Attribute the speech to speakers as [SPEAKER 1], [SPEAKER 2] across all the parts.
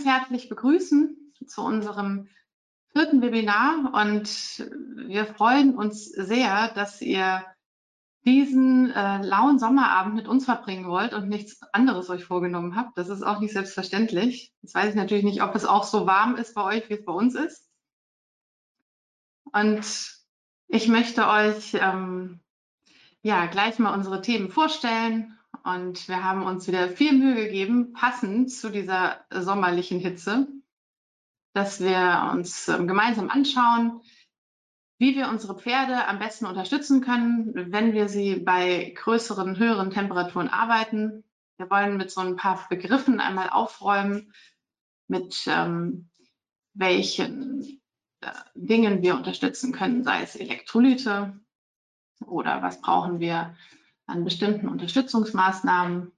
[SPEAKER 1] ganz herzlich begrüßen zu unserem vierten Webinar und wir freuen uns sehr, dass ihr diesen äh, lauen Sommerabend mit uns verbringen wollt und nichts anderes euch vorgenommen habt. Das ist auch nicht selbstverständlich. Jetzt weiß ich natürlich nicht, ob es auch so warm ist bei euch, wie es bei uns ist. Und ich möchte euch ähm, ja gleich mal unsere Themen vorstellen. Und wir haben uns wieder viel Mühe gegeben, passend zu dieser sommerlichen Hitze, dass wir uns ähm, gemeinsam anschauen, wie wir unsere Pferde am besten unterstützen können, wenn wir sie bei größeren, höheren Temperaturen arbeiten. Wir wollen mit so ein paar Begriffen einmal aufräumen, mit ähm, welchen äh, Dingen wir unterstützen können, sei es Elektrolyte oder was brauchen wir an bestimmten Unterstützungsmaßnahmen.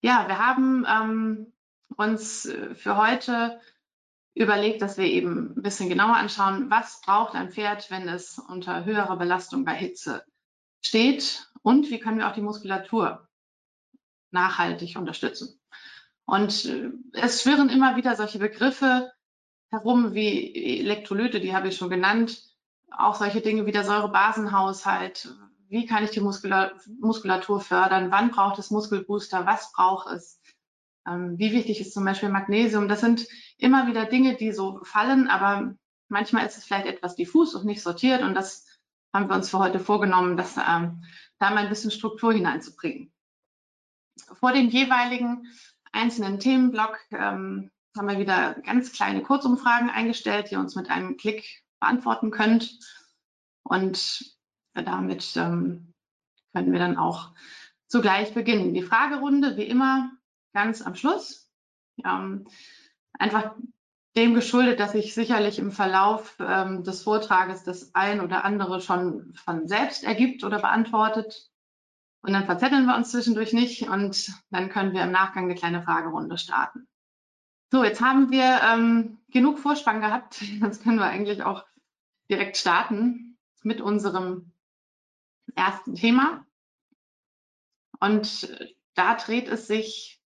[SPEAKER 1] Ja, wir haben ähm, uns für heute überlegt, dass wir eben ein bisschen genauer anschauen, was braucht ein Pferd, wenn es unter höherer Belastung bei Hitze steht und wie können wir auch die Muskulatur nachhaltig unterstützen. Und äh, es schwirren immer wieder solche Begriffe herum wie Elektrolyte, die habe ich schon genannt, auch solche Dinge wie der Säurebasenhaushalt. Wie kann ich die Muskulatur fördern? Wann braucht es Muskelbooster? Was braucht es? Ähm, wie wichtig ist zum Beispiel Magnesium? Das sind immer wieder Dinge, die so fallen, aber manchmal ist es vielleicht etwas diffus und nicht sortiert und das haben wir uns für heute vorgenommen, das ähm, da mal ein bisschen Struktur hineinzubringen. Vor dem jeweiligen einzelnen Themenblock ähm, haben wir wieder ganz kleine Kurzumfragen eingestellt, die ihr uns mit einem Klick beantworten könnt. Und damit ähm, können wir dann auch zugleich beginnen. Die Fragerunde, wie immer, ganz am Schluss. Ähm, einfach dem geschuldet, dass sich sicherlich im Verlauf ähm, des Vortrages das ein oder andere schon von selbst ergibt oder beantwortet. Und dann verzetteln wir uns zwischendurch nicht und dann können wir im Nachgang eine kleine Fragerunde starten. So, jetzt haben wir ähm, genug Vorspann gehabt. Jetzt können wir eigentlich auch direkt starten mit unserem ersten Thema. Und da dreht es sich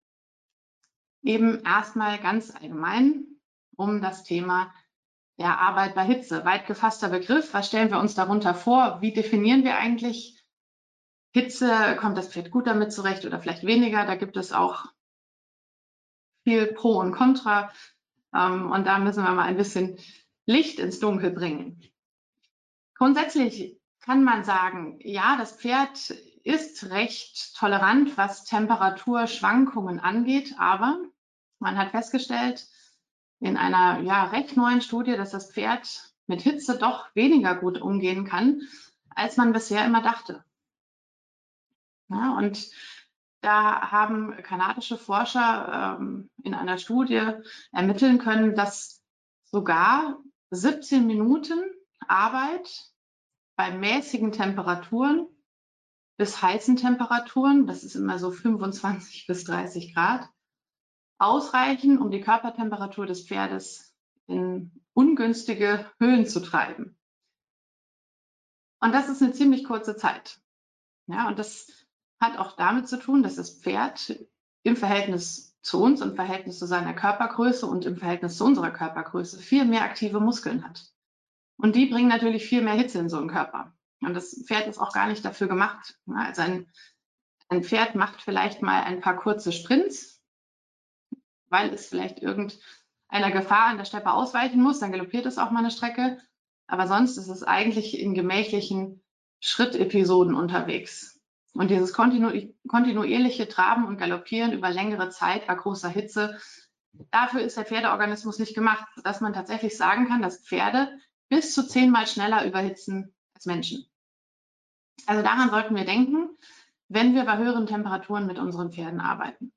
[SPEAKER 1] eben erstmal ganz allgemein um das Thema der Arbeit bei Hitze. Weit gefasster Begriff. Was stellen wir uns darunter vor? Wie definieren wir eigentlich Hitze? Kommt das Pferd gut damit zurecht oder vielleicht weniger? Da gibt es auch viel Pro und Contra. Ähm, und da müssen wir mal ein bisschen Licht ins Dunkel bringen. Grundsätzlich kann man sagen, ja, das Pferd ist recht tolerant, was Temperaturschwankungen angeht, aber man hat festgestellt in einer ja, recht neuen Studie, dass das Pferd mit Hitze doch weniger gut umgehen kann, als man bisher immer dachte. Ja, und da haben kanadische Forscher ähm, in einer Studie ermitteln können, dass sogar 17 Minuten Arbeit bei mäßigen Temperaturen bis heißen Temperaturen, das ist immer so 25 bis 30 Grad, ausreichen, um die Körpertemperatur des Pferdes in ungünstige Höhen zu treiben. Und das ist eine ziemlich kurze Zeit. Ja, und das hat auch damit zu tun, dass das Pferd im Verhältnis zu uns, im Verhältnis zu seiner Körpergröße und im Verhältnis zu unserer Körpergröße viel mehr aktive Muskeln hat. Und die bringen natürlich viel mehr Hitze in so einen Körper. Und das Pferd ist auch gar nicht dafür gemacht. Also ein, ein Pferd macht vielleicht mal ein paar kurze Sprints, weil es vielleicht irgendeiner Gefahr an der Steppe ausweichen muss. Dann galoppiert es auch mal eine Strecke. Aber sonst ist es eigentlich in gemächlichen Schrittepisoden unterwegs. Und dieses kontinu kontinuierliche Traben und Galoppieren über längere Zeit bei großer Hitze, dafür ist der Pferdeorganismus nicht gemacht, dass man tatsächlich sagen kann, dass Pferde bis zu zehnmal schneller überhitzen als Menschen. Also daran sollten wir denken, wenn wir bei höheren Temperaturen mit unseren Pferden arbeiten.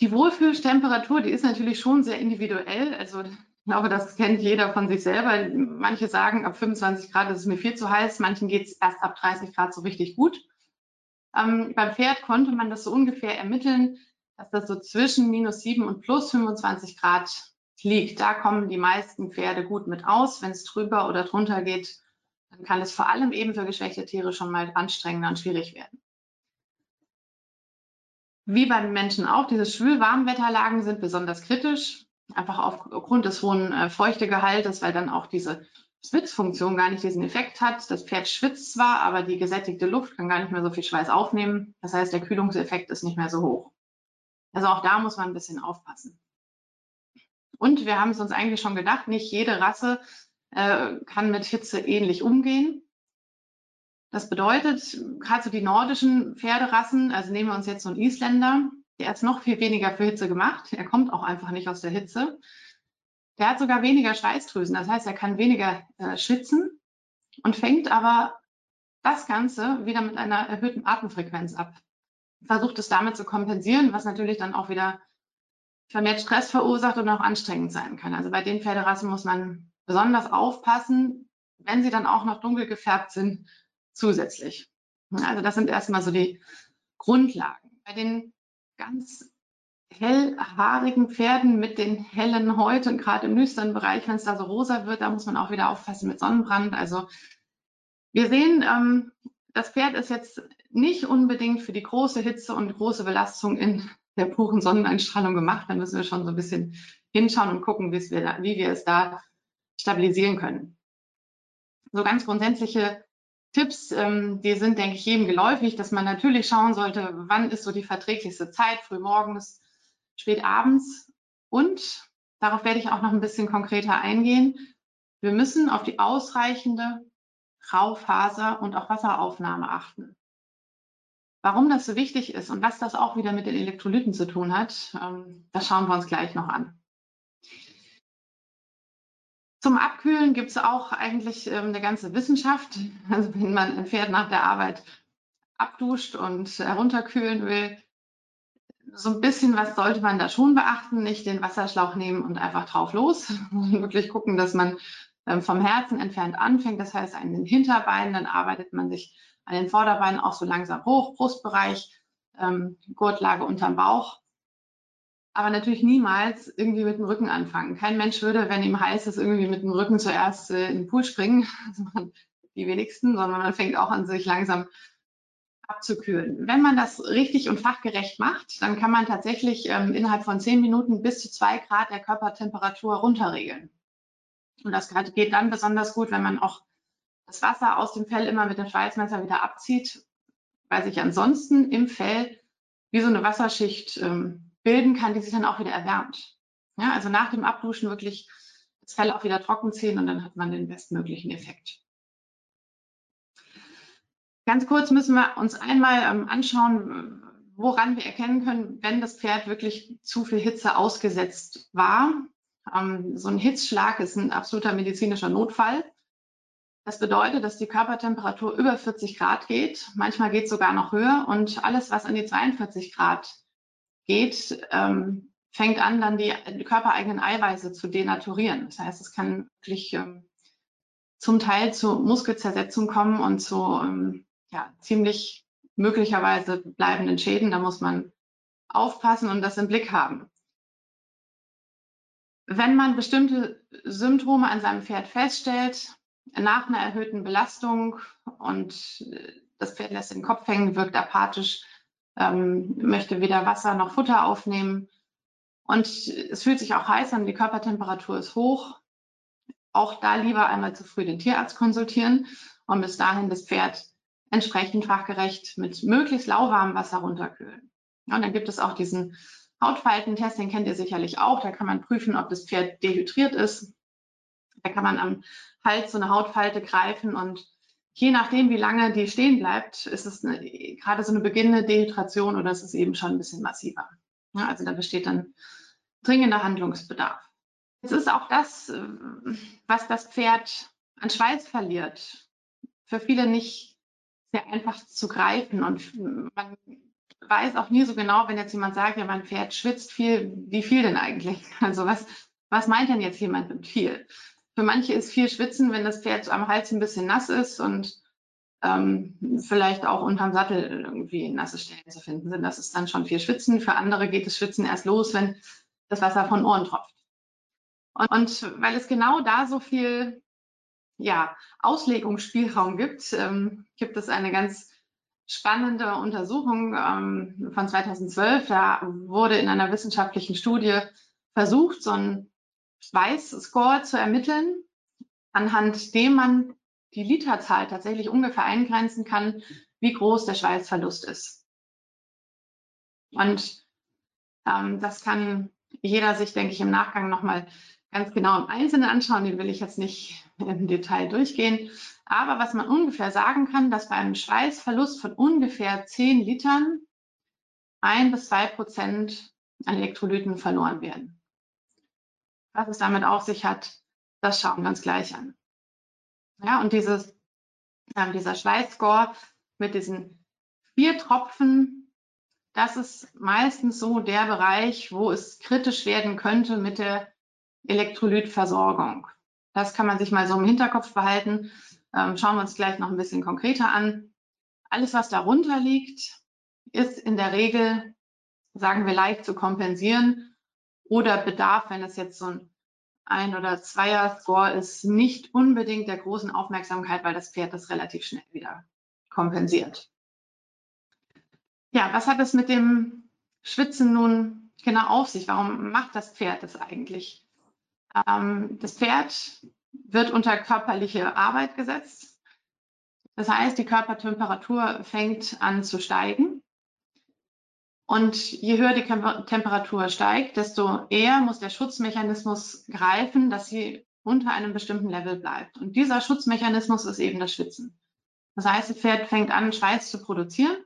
[SPEAKER 1] Die Wohlfühltemperatur, die ist natürlich schon sehr individuell. Also ich glaube, das kennt jeder von sich selber. Manche sagen, ab 25 Grad ist es mir viel zu heiß, manchen geht es erst ab 30 Grad so richtig gut. Ähm, beim Pferd konnte man das so ungefähr ermitteln, dass das so zwischen minus 7 und plus 25 Grad liegt. Da kommen die meisten Pferde gut mit aus. Wenn es drüber oder drunter geht, dann kann es vor allem eben für geschwächte Tiere schon mal anstrengender und schwierig werden. Wie beim Menschen auch, diese Schwül-Warmwetterlagen sind besonders kritisch, einfach aufgrund des hohen äh, Feuchtegehaltes, weil dann auch diese Schwitzfunktion gar nicht diesen Effekt hat. Das Pferd schwitzt zwar, aber die gesättigte Luft kann gar nicht mehr so viel Schweiß aufnehmen. Das heißt, der Kühlungseffekt ist nicht mehr so hoch. Also auch da muss man ein bisschen aufpassen. Und wir haben es uns eigentlich schon gedacht, nicht jede Rasse äh, kann mit Hitze ähnlich umgehen. Das bedeutet, gerade so die nordischen Pferderassen, also nehmen wir uns jetzt so einen Isländer, der ist noch viel weniger für Hitze gemacht. Er kommt auch einfach nicht aus der Hitze. Der hat sogar weniger Schweißdrüsen. Das heißt, er kann weniger äh, schwitzen und fängt aber das Ganze wieder mit einer erhöhten Atemfrequenz ab. Versucht es damit zu kompensieren, was natürlich dann auch wieder vermehrt Stress verursacht und auch anstrengend sein kann. Also bei den Pferderassen muss man besonders aufpassen, wenn sie dann auch noch dunkel gefärbt sind, zusätzlich. Also das sind erstmal so die Grundlagen. Bei den ganz hellhaarigen Pferden mit den hellen Häuten, gerade im nüsternen Bereich, wenn es da so rosa wird, da muss man auch wieder aufpassen mit Sonnenbrand. Also wir sehen, ähm, das Pferd ist jetzt nicht unbedingt für die große Hitze und große Belastung in der puren Sonneneinstrahlung gemacht. Da müssen wir schon so ein bisschen hinschauen und gucken, wie wir, da, wie wir es da stabilisieren können. So ganz grundsätzliche Tipps, ähm, die sind, denke ich, jedem geläufig, dass man natürlich schauen sollte, wann ist so die verträglichste Zeit, früh morgens, spät abends. Und darauf werde ich auch noch ein bisschen konkreter eingehen. Wir müssen auf die ausreichende Raufaser und auch Wasseraufnahme achten. Warum das so wichtig ist und was das auch wieder mit den Elektrolyten zu tun hat, ähm, das schauen wir uns gleich noch an. Zum Abkühlen gibt es auch eigentlich ähm, eine ganze Wissenschaft. Also wenn man ein Pferd nach der Arbeit abduscht und herunterkühlen will, so ein bisschen was sollte man da schon beachten. Nicht den Wasserschlauch nehmen und einfach drauf los. Wirklich gucken, dass man ähm, vom Herzen entfernt anfängt. Das heißt, an den Hinterbeinen, dann arbeitet man sich an den Vorderbeinen auch so langsam hoch, Brustbereich, ähm, Gurtlage unterm Bauch aber natürlich niemals irgendwie mit dem Rücken anfangen. Kein Mensch würde, wenn ihm heiß ist, irgendwie mit dem Rücken zuerst äh, in den Pool springen. Also die wenigsten, sondern man fängt auch an, sich langsam abzukühlen. Wenn man das richtig und fachgerecht macht, dann kann man tatsächlich ähm, innerhalb von zehn Minuten bis zu zwei Grad der Körpertemperatur runterregeln. Und das geht dann besonders gut, wenn man auch das Wasser aus dem Fell immer mit dem Schweißmesser wieder abzieht, weil sich ansonsten im Fell wie so eine Wasserschicht ähm, bilden kann, die sich dann auch wieder erwärmt. Ja, also nach dem Abduschen wirklich das Fell auch wieder trocken ziehen und dann hat man den bestmöglichen Effekt. Ganz kurz müssen wir uns einmal ähm, anschauen, woran wir erkennen können, wenn das Pferd wirklich zu viel Hitze ausgesetzt war. Ähm, so ein Hitzschlag ist ein absoluter medizinischer Notfall. Das bedeutet, dass die Körpertemperatur über 40 Grad geht. Manchmal geht es sogar noch höher und alles, was an die 42 Grad geht, ähm, fängt an, dann die, die, körpereigenen Eiweiße zu denaturieren. Das heißt, es kann wirklich ähm, zum Teil zu Muskelzersetzung kommen und zu ähm, ja, ziemlich möglicherweise bleibenden Schäden. Da muss man aufpassen und das im Blick haben. Wenn man bestimmte Symptome an seinem Pferd feststellt, nach einer erhöhten Belastung und äh, das Pferd lässt den Kopf hängen, wirkt apathisch, ähm, möchte weder Wasser noch Futter aufnehmen. Und es fühlt sich auch heiß an, die Körpertemperatur ist hoch. Auch da lieber einmal zu früh den Tierarzt konsultieren und bis dahin das Pferd entsprechend fachgerecht mit möglichst lauwarmem Wasser runterkühlen. Und dann gibt es auch diesen Hautfaltentest, den kennt ihr sicherlich auch. Da kann man prüfen, ob das Pferd dehydriert ist. Da kann man am Hals so eine Hautfalte greifen und je nachdem, wie lange die stehen bleibt, ist es eine, gerade so eine beginnende Dehydration oder ist es eben schon ein bisschen massiver. Ja, also da besteht dann dringender Handlungsbedarf. Jetzt ist auch das, was das Pferd an Schweiß verliert, für viele nicht sehr einfach zu greifen. Und man weiß auch nie so genau, wenn jetzt jemand sagt, ja, mein Pferd schwitzt viel, wie viel denn eigentlich? Also was, was meint denn jetzt jemand mit viel? Für manche ist viel Schwitzen, wenn das Pferd am Hals ein bisschen nass ist und ähm, vielleicht auch unterm Sattel irgendwie nasse Stellen zu finden sind. Das ist dann schon viel Schwitzen. Für andere geht das Schwitzen erst los, wenn das Wasser von Ohren tropft. Und, und weil es genau da so viel ja, Auslegungsspielraum gibt, ähm, gibt es eine ganz spannende Untersuchung ähm, von 2012. Da wurde in einer wissenschaftlichen Studie versucht, so einen Schweißscore zu ermitteln, anhand dem man die Literzahl tatsächlich ungefähr eingrenzen kann, wie groß der Schweißverlust ist. Und ähm, das kann jeder sich, denke ich, im Nachgang nochmal ganz genau im Einzelnen anschauen. Den will ich jetzt nicht im Detail durchgehen. Aber was man ungefähr sagen kann, dass bei einem Schweißverlust von ungefähr 10 Litern ein bis zwei Prozent an Elektrolyten verloren werden. Was es damit auf sich hat, das schauen wir uns gleich an. Ja, und dieses, äh, dieser Schweißscore mit diesen vier Tropfen, das ist meistens so der Bereich, wo es kritisch werden könnte mit der Elektrolytversorgung. Das kann man sich mal so im Hinterkopf behalten. Ähm, schauen wir uns gleich noch ein bisschen konkreter an. Alles, was darunter liegt, ist in der Regel, sagen wir, leicht zu kompensieren oder bedarf, wenn es jetzt so ein ein- oder Zweier-Score ist, nicht unbedingt der großen Aufmerksamkeit, weil das Pferd das relativ schnell wieder kompensiert. Ja, was hat es mit dem Schwitzen nun genau auf sich? Warum macht das Pferd das eigentlich? Ähm, das Pferd wird unter körperliche Arbeit gesetzt. Das heißt, die Körpertemperatur fängt an zu steigen. Und je höher die Temperatur steigt, desto eher muss der Schutzmechanismus greifen, dass sie unter einem bestimmten Level bleibt. Und dieser Schutzmechanismus ist eben das Schwitzen. Das heißt, das Pferd fängt an, Schweiß zu produzieren.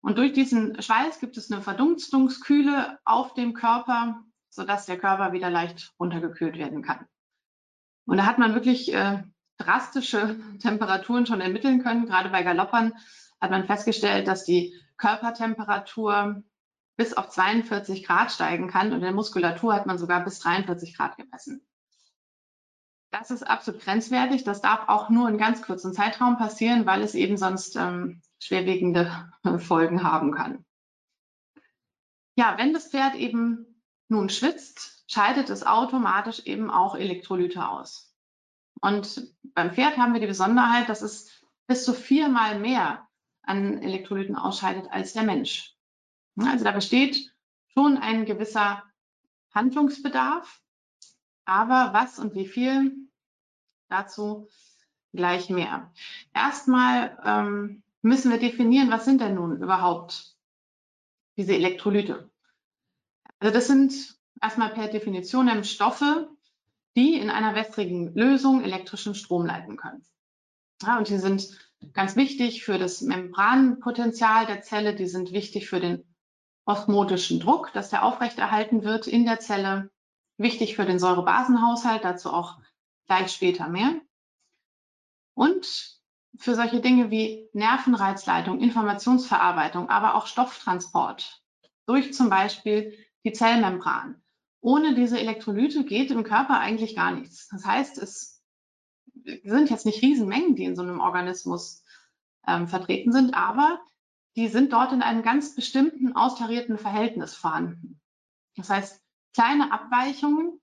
[SPEAKER 1] Und durch diesen Schweiß gibt es eine Verdunstungskühle auf dem Körper, sodass der Körper wieder leicht runtergekühlt werden kann. Und da hat man wirklich äh, drastische Temperaturen schon ermitteln können. Gerade bei Galoppern hat man festgestellt, dass die Körpertemperatur bis auf 42 Grad steigen kann und in der Muskulatur hat man sogar bis 43 Grad gemessen. Das ist absolut grenzwertig. Das darf auch nur in ganz kurzen Zeitraum passieren, weil es eben sonst ähm, schwerwiegende Folgen haben kann. Ja, wenn das Pferd eben nun schwitzt, scheidet es automatisch eben auch Elektrolyte aus. Und beim Pferd haben wir die Besonderheit, dass es bis zu viermal mehr an Elektrolyten ausscheidet als der Mensch. Also da besteht schon ein gewisser Handlungsbedarf, aber was und wie viel, dazu gleich mehr. Erstmal ähm, müssen wir definieren, was sind denn nun überhaupt diese Elektrolyte? Also das sind erstmal per Definition Stoffe, die in einer wässrigen Lösung elektrischen Strom leiten können. Ja, und die sind ganz wichtig für das Membranpotenzial der Zelle. Die sind wichtig für den osmotischen Druck, dass der aufrechterhalten wird in der Zelle. Wichtig für den Säurebasenhaushalt, dazu auch gleich später mehr. Und für solche Dinge wie Nervenreizleitung, Informationsverarbeitung, aber auch Stofftransport durch zum Beispiel die Zellmembran. Ohne diese Elektrolyte geht im Körper eigentlich gar nichts. Das heißt, es sind jetzt nicht Riesenmengen, die in so einem Organismus ähm, vertreten sind, aber die sind dort in einem ganz bestimmten austarierten Verhältnis vorhanden. Das heißt, kleine Abweichungen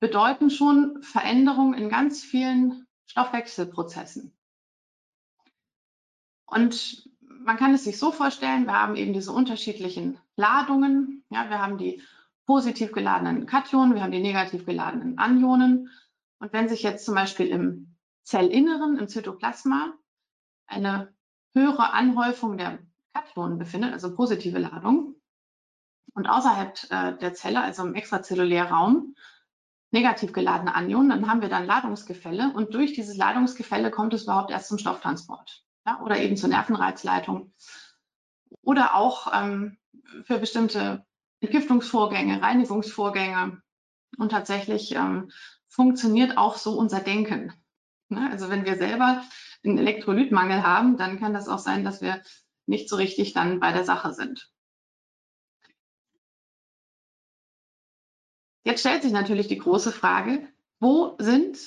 [SPEAKER 1] bedeuten schon Veränderungen in ganz vielen Stoffwechselprozessen. Und man kann es sich so vorstellen, wir haben eben diese unterschiedlichen Ladungen. Ja, wir haben die positiv geladenen Kationen, wir haben die negativ geladenen Anionen. Und wenn sich jetzt zum Beispiel im Zellinneren, im Zytoplasma, eine höhere Anhäufung der Kationen befindet, also positive Ladung, und außerhalb äh, der Zelle, also im extrazellulären Raum, negativ geladene Anionen, dann haben wir dann Ladungsgefälle. Und durch dieses Ladungsgefälle kommt es überhaupt erst zum Stofftransport ja, oder eben zur Nervenreizleitung oder auch ähm, für bestimmte Entgiftungsvorgänge, Reinigungsvorgänge. Und tatsächlich ähm, funktioniert auch so unser Denken. Ne? Also wenn wir selber einen Elektrolytmangel haben, dann kann das auch sein, dass wir nicht so richtig dann bei der Sache sind. Jetzt stellt sich natürlich die große Frage, wo sind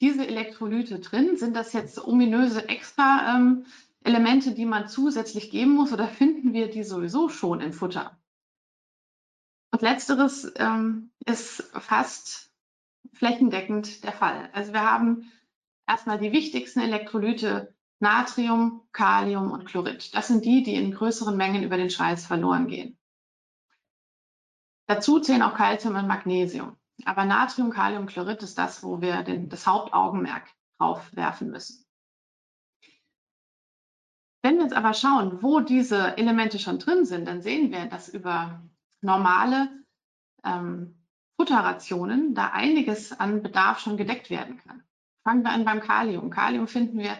[SPEAKER 1] diese Elektrolyte drin? Sind das jetzt ominöse extra ähm, Elemente, die man zusätzlich geben muss oder finden wir die sowieso schon im Futter? Und letzteres ähm, ist fast flächendeckend der Fall. Also wir haben erstmal die wichtigsten Elektrolyte Natrium, Kalium und Chlorid. Das sind die, die in größeren Mengen über den Schweiß verloren gehen. Dazu zählen auch Calcium und Magnesium. Aber Natrium, Kalium, Chlorid ist das, wo wir den, das Hauptaugenmerk drauf werfen müssen. Wenn wir jetzt aber schauen, wo diese Elemente schon drin sind, dann sehen wir, dass über normale ähm, Futterrationen da einiges an Bedarf schon gedeckt werden kann. Fangen wir an beim Kalium. Kalium finden wir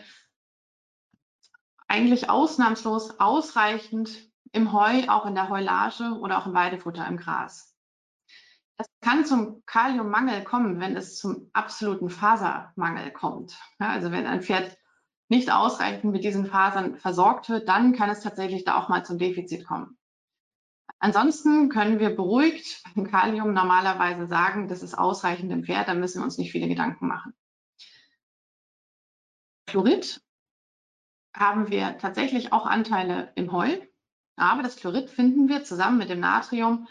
[SPEAKER 1] eigentlich ausnahmslos ausreichend im Heu, auch in der Heulage oder auch im Weidefutter im Gras. Es kann zum Kaliummangel kommen, wenn es zum absoluten Fasermangel kommt. Ja, also wenn ein Pferd nicht ausreichend mit diesen Fasern versorgt wird, dann kann es tatsächlich da auch mal zum Defizit kommen. Ansonsten können wir beruhigt beim Kalium normalerweise sagen, das ist ausreichend im Pferd, da müssen wir uns nicht viele Gedanken machen. Chlorid haben wir tatsächlich auch Anteile im Heu, aber das Chlorid finden wir zusammen mit dem Natrium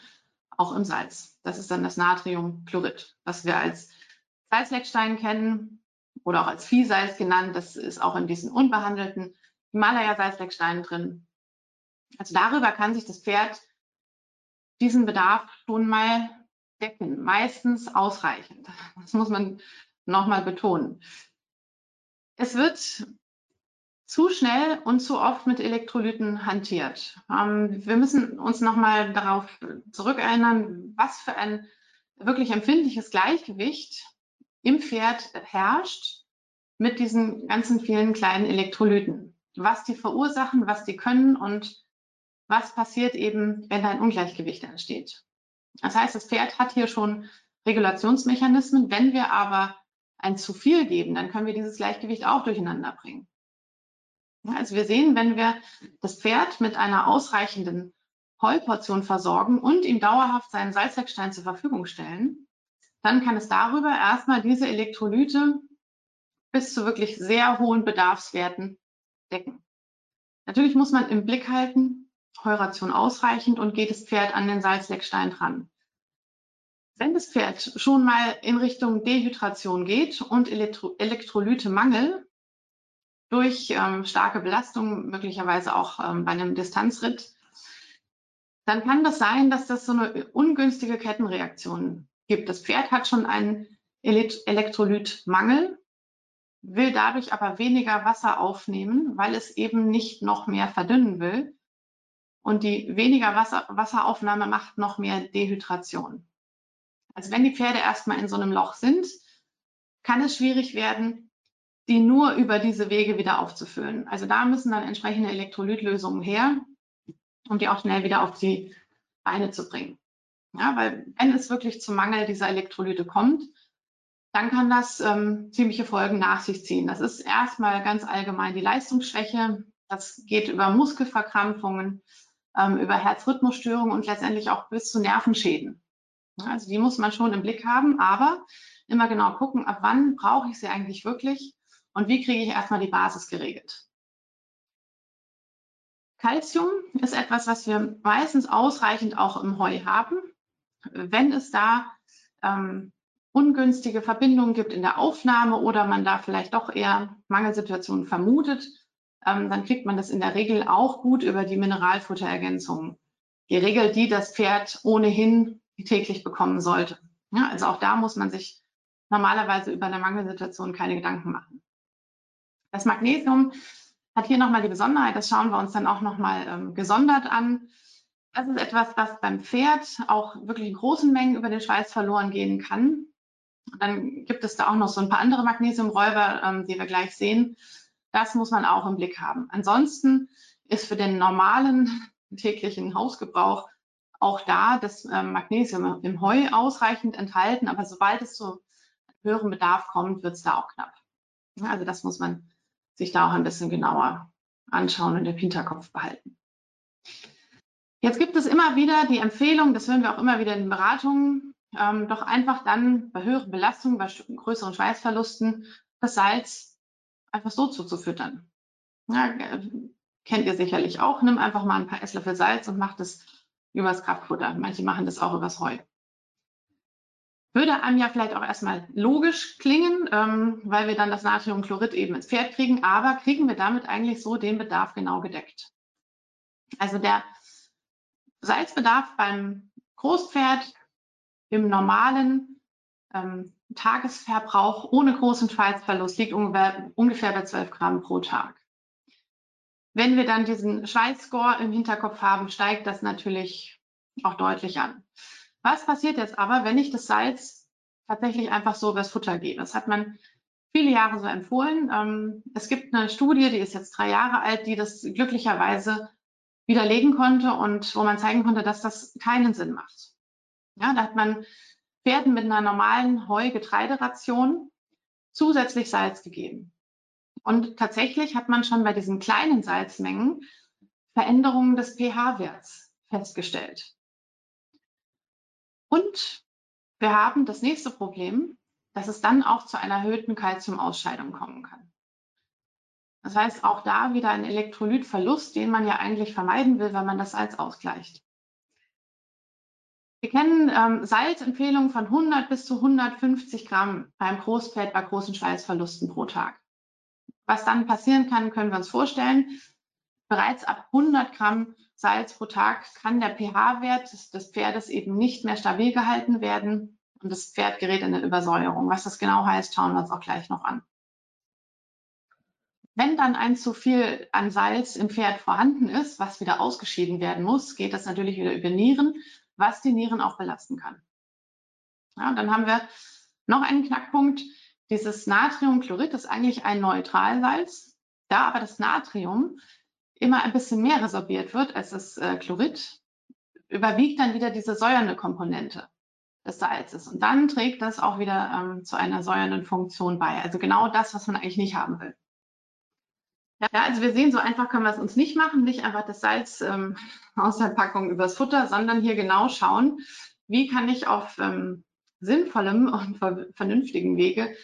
[SPEAKER 1] auch im Salz. Das ist dann das Natriumchlorid, was wir als Salzleckstein kennen oder auch als Viehsalz genannt. Das ist auch in diesen unbehandelten Himalaya-Salzlecksteinen drin. Also darüber kann sich das Pferd diesen Bedarf schon mal decken, meistens ausreichend. Das muss man nochmal betonen. Es wird zu schnell und zu oft mit Elektrolyten hantiert. Ähm, wir müssen uns nochmal darauf zurückerinnern, was für ein wirklich empfindliches Gleichgewicht im Pferd herrscht mit diesen ganzen vielen kleinen Elektrolyten. Was die verursachen, was die können und was passiert eben, wenn ein Ungleichgewicht entsteht. Das heißt, das Pferd hat hier schon Regulationsmechanismen. Wenn wir aber ein zu viel geben, dann können wir dieses Gleichgewicht auch durcheinander bringen. Also wir sehen, wenn wir das Pferd mit einer ausreichenden Heuportion versorgen und ihm dauerhaft seinen Salzleckstein zur Verfügung stellen, dann kann es darüber erstmal diese Elektrolyte bis zu wirklich sehr hohen Bedarfswerten decken. Natürlich muss man im Blick halten, Heuration ausreichend und geht das Pferd an den Salzleckstein dran. Wenn das Pferd schon mal in Richtung Dehydration geht und Elektro Elektrolytemangel durch ähm, starke Belastung, möglicherweise auch ähm, bei einem Distanzritt, dann kann das sein, dass das so eine ungünstige Kettenreaktion gibt. Das Pferd hat schon einen Elektrolytmangel, will dadurch aber weniger Wasser aufnehmen, weil es eben nicht noch mehr verdünnen will. Und die weniger Wasser, Wasseraufnahme macht noch mehr Dehydration. Also wenn die Pferde erstmal in so einem Loch sind, kann es schwierig werden, die nur über diese Wege wieder aufzufüllen. Also da müssen dann entsprechende Elektrolytlösungen her, um die auch schnell wieder auf die Beine zu bringen. Ja, weil wenn es wirklich zum Mangel dieser Elektrolyte kommt, dann kann das ähm, ziemliche Folgen nach sich ziehen. Das ist erstmal ganz allgemein die Leistungsschwäche. Das geht über Muskelverkrampfungen, ähm, über Herzrhythmusstörungen und letztendlich auch bis zu Nervenschäden. Ja, also die muss man schon im Blick haben, aber immer genau gucken, ab wann brauche ich sie eigentlich wirklich und wie kriege ich erstmal die Basis geregelt. Calcium ist etwas, was wir meistens ausreichend auch im Heu haben. Wenn es da ähm, ungünstige Verbindungen gibt in der Aufnahme oder man da vielleicht doch eher Mangelsituationen vermutet, ähm, dann kriegt man das in der Regel auch gut über die Mineralfutterergänzungen. Die Regel, die das Pferd ohnehin täglich bekommen sollte. Ja, also auch da muss man sich normalerweise über eine Mangelsituation keine Gedanken machen. Das Magnesium hat hier nochmal die Besonderheit, das schauen wir uns dann auch nochmal ähm, gesondert an. Das ist etwas, was beim Pferd auch wirklich in großen Mengen über den Schweiß verloren gehen kann. Dann gibt es da auch noch so ein paar andere Magnesiumräuber, ähm, die wir gleich sehen. Das muss man auch im Blick haben. Ansonsten ist für den normalen täglichen Hausgebrauch auch da das ähm, Magnesium im Heu ausreichend enthalten, aber sobald es zu höherem Bedarf kommt, wird es da auch knapp. Also das muss man sich da auch ein bisschen genauer anschauen und im Hinterkopf behalten. Jetzt gibt es immer wieder die Empfehlung, das hören wir auch immer wieder in den Beratungen, ähm, doch einfach dann bei höheren Belastungen, bei größeren Schweißverlusten das Salz einfach so zuzufüttern. Ja, äh, kennt ihr sicherlich auch. Nimm einfach mal ein paar Esslöffel Salz und mach das übers Kraftfutter. Manche machen das auch übers Heu. Würde einem ja vielleicht auch erstmal logisch klingen, ähm, weil wir dann das Natriumchlorid eben ins Pferd kriegen, aber kriegen wir damit eigentlich so den Bedarf genau gedeckt? Also der Salzbedarf beim Großpferd im normalen ähm, Tagesverbrauch ohne großen Schweißverlust liegt ungefähr, ungefähr bei 12 Gramm pro Tag. Wenn wir dann diesen Schweißscore im Hinterkopf haben, steigt das natürlich auch deutlich an. Was passiert jetzt aber, wenn ich das Salz tatsächlich einfach so übers Futter gebe? Das hat man viele Jahre so empfohlen. Ähm, es gibt eine Studie, die ist jetzt drei Jahre alt, die das glücklicherweise widerlegen konnte und wo man zeigen konnte, dass das keinen Sinn macht. Ja, da hat man Pferden mit einer normalen Heu-Getreideration zusätzlich Salz gegeben. Und tatsächlich hat man schon bei diesen kleinen Salzmengen Veränderungen des pH-Werts festgestellt. Und wir haben das nächste Problem, dass es dann auch zu einer erhöhten Kalziumausscheidung kommen kann. Das heißt, auch da wieder ein Elektrolytverlust, den man ja eigentlich vermeiden will, wenn man das Salz ausgleicht. Wir kennen ähm, Salzempfehlungen von 100 bis zu 150 Gramm beim Großfett bei großen Schweißverlusten pro Tag. Was dann passieren kann, können wir uns vorstellen. Bereits ab 100 Gramm Salz pro Tag kann der pH-Wert des Pferdes eben nicht mehr stabil gehalten werden und das Pferd gerät in eine Übersäuerung. Was das genau heißt, schauen wir uns auch gleich noch an. Wenn dann ein zu viel an Salz im Pferd vorhanden ist, was wieder ausgeschieden werden muss, geht das natürlich wieder über Nieren was die Nieren auch belasten kann. Ja, und dann haben wir noch einen Knackpunkt. Dieses Natriumchlorid ist eigentlich ein Neutralsalz. Da aber das Natrium immer ein bisschen mehr resorbiert wird als das äh, Chlorid, überwiegt dann wieder diese säuernde Komponente des Salzes. Und dann trägt das auch wieder ähm, zu einer säuernden Funktion bei. Also genau das, was man eigentlich nicht haben will. Ja, also wir sehen, so einfach können wir es uns nicht machen, nicht einfach das Salz ähm, aus der Packung übers Futter, sondern hier genau schauen, wie kann ich auf ähm, sinnvollem und vernünftigen Wege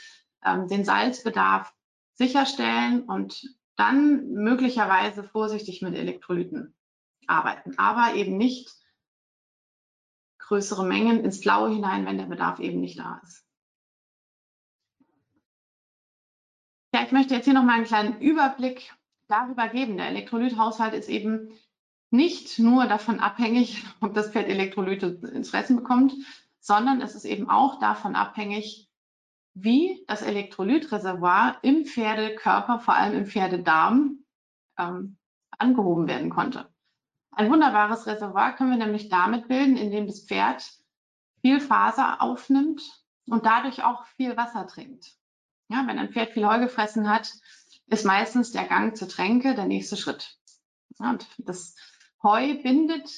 [SPEAKER 1] ähm, den Salzbedarf sicherstellen und dann möglicherweise vorsichtig mit Elektrolyten arbeiten, aber eben nicht größere Mengen ins Blaue hinein, wenn der Bedarf eben nicht da ist. Ja, ich möchte jetzt hier noch mal einen kleinen Überblick darüber geben. Der Elektrolythaushalt ist eben nicht nur davon abhängig, ob das Pferd Elektrolyte ins Fressen bekommt, sondern es ist eben auch davon abhängig, wie das Elektrolytreservoir im Pferdekörper, vor allem im Pferdedarm, ähm, angehoben werden konnte. Ein wunderbares Reservoir können wir nämlich damit bilden, indem das Pferd viel Faser aufnimmt und dadurch auch viel Wasser trinkt. Ja, wenn ein Pferd viel Heu gefressen hat, ist meistens der Gang zur Tränke der nächste Schritt. Ja, und das Heu bindet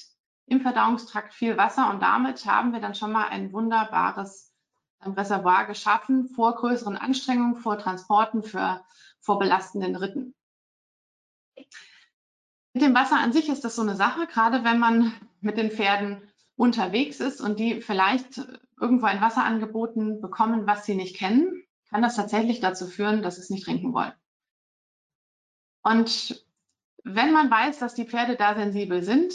[SPEAKER 1] im Verdauungstrakt viel Wasser und damit haben wir dann schon mal ein wunderbares ähm, Reservoir geschaffen vor größeren Anstrengungen, vor Transporten, für, vor belastenden Ritten. Mit dem Wasser an sich ist das so eine Sache, gerade wenn man mit den Pferden unterwegs ist und die vielleicht irgendwo ein Wasser angeboten bekommen, was sie nicht kennen kann das tatsächlich dazu führen, dass sie es nicht trinken wollen. Und wenn man weiß, dass die Pferde da sensibel sind,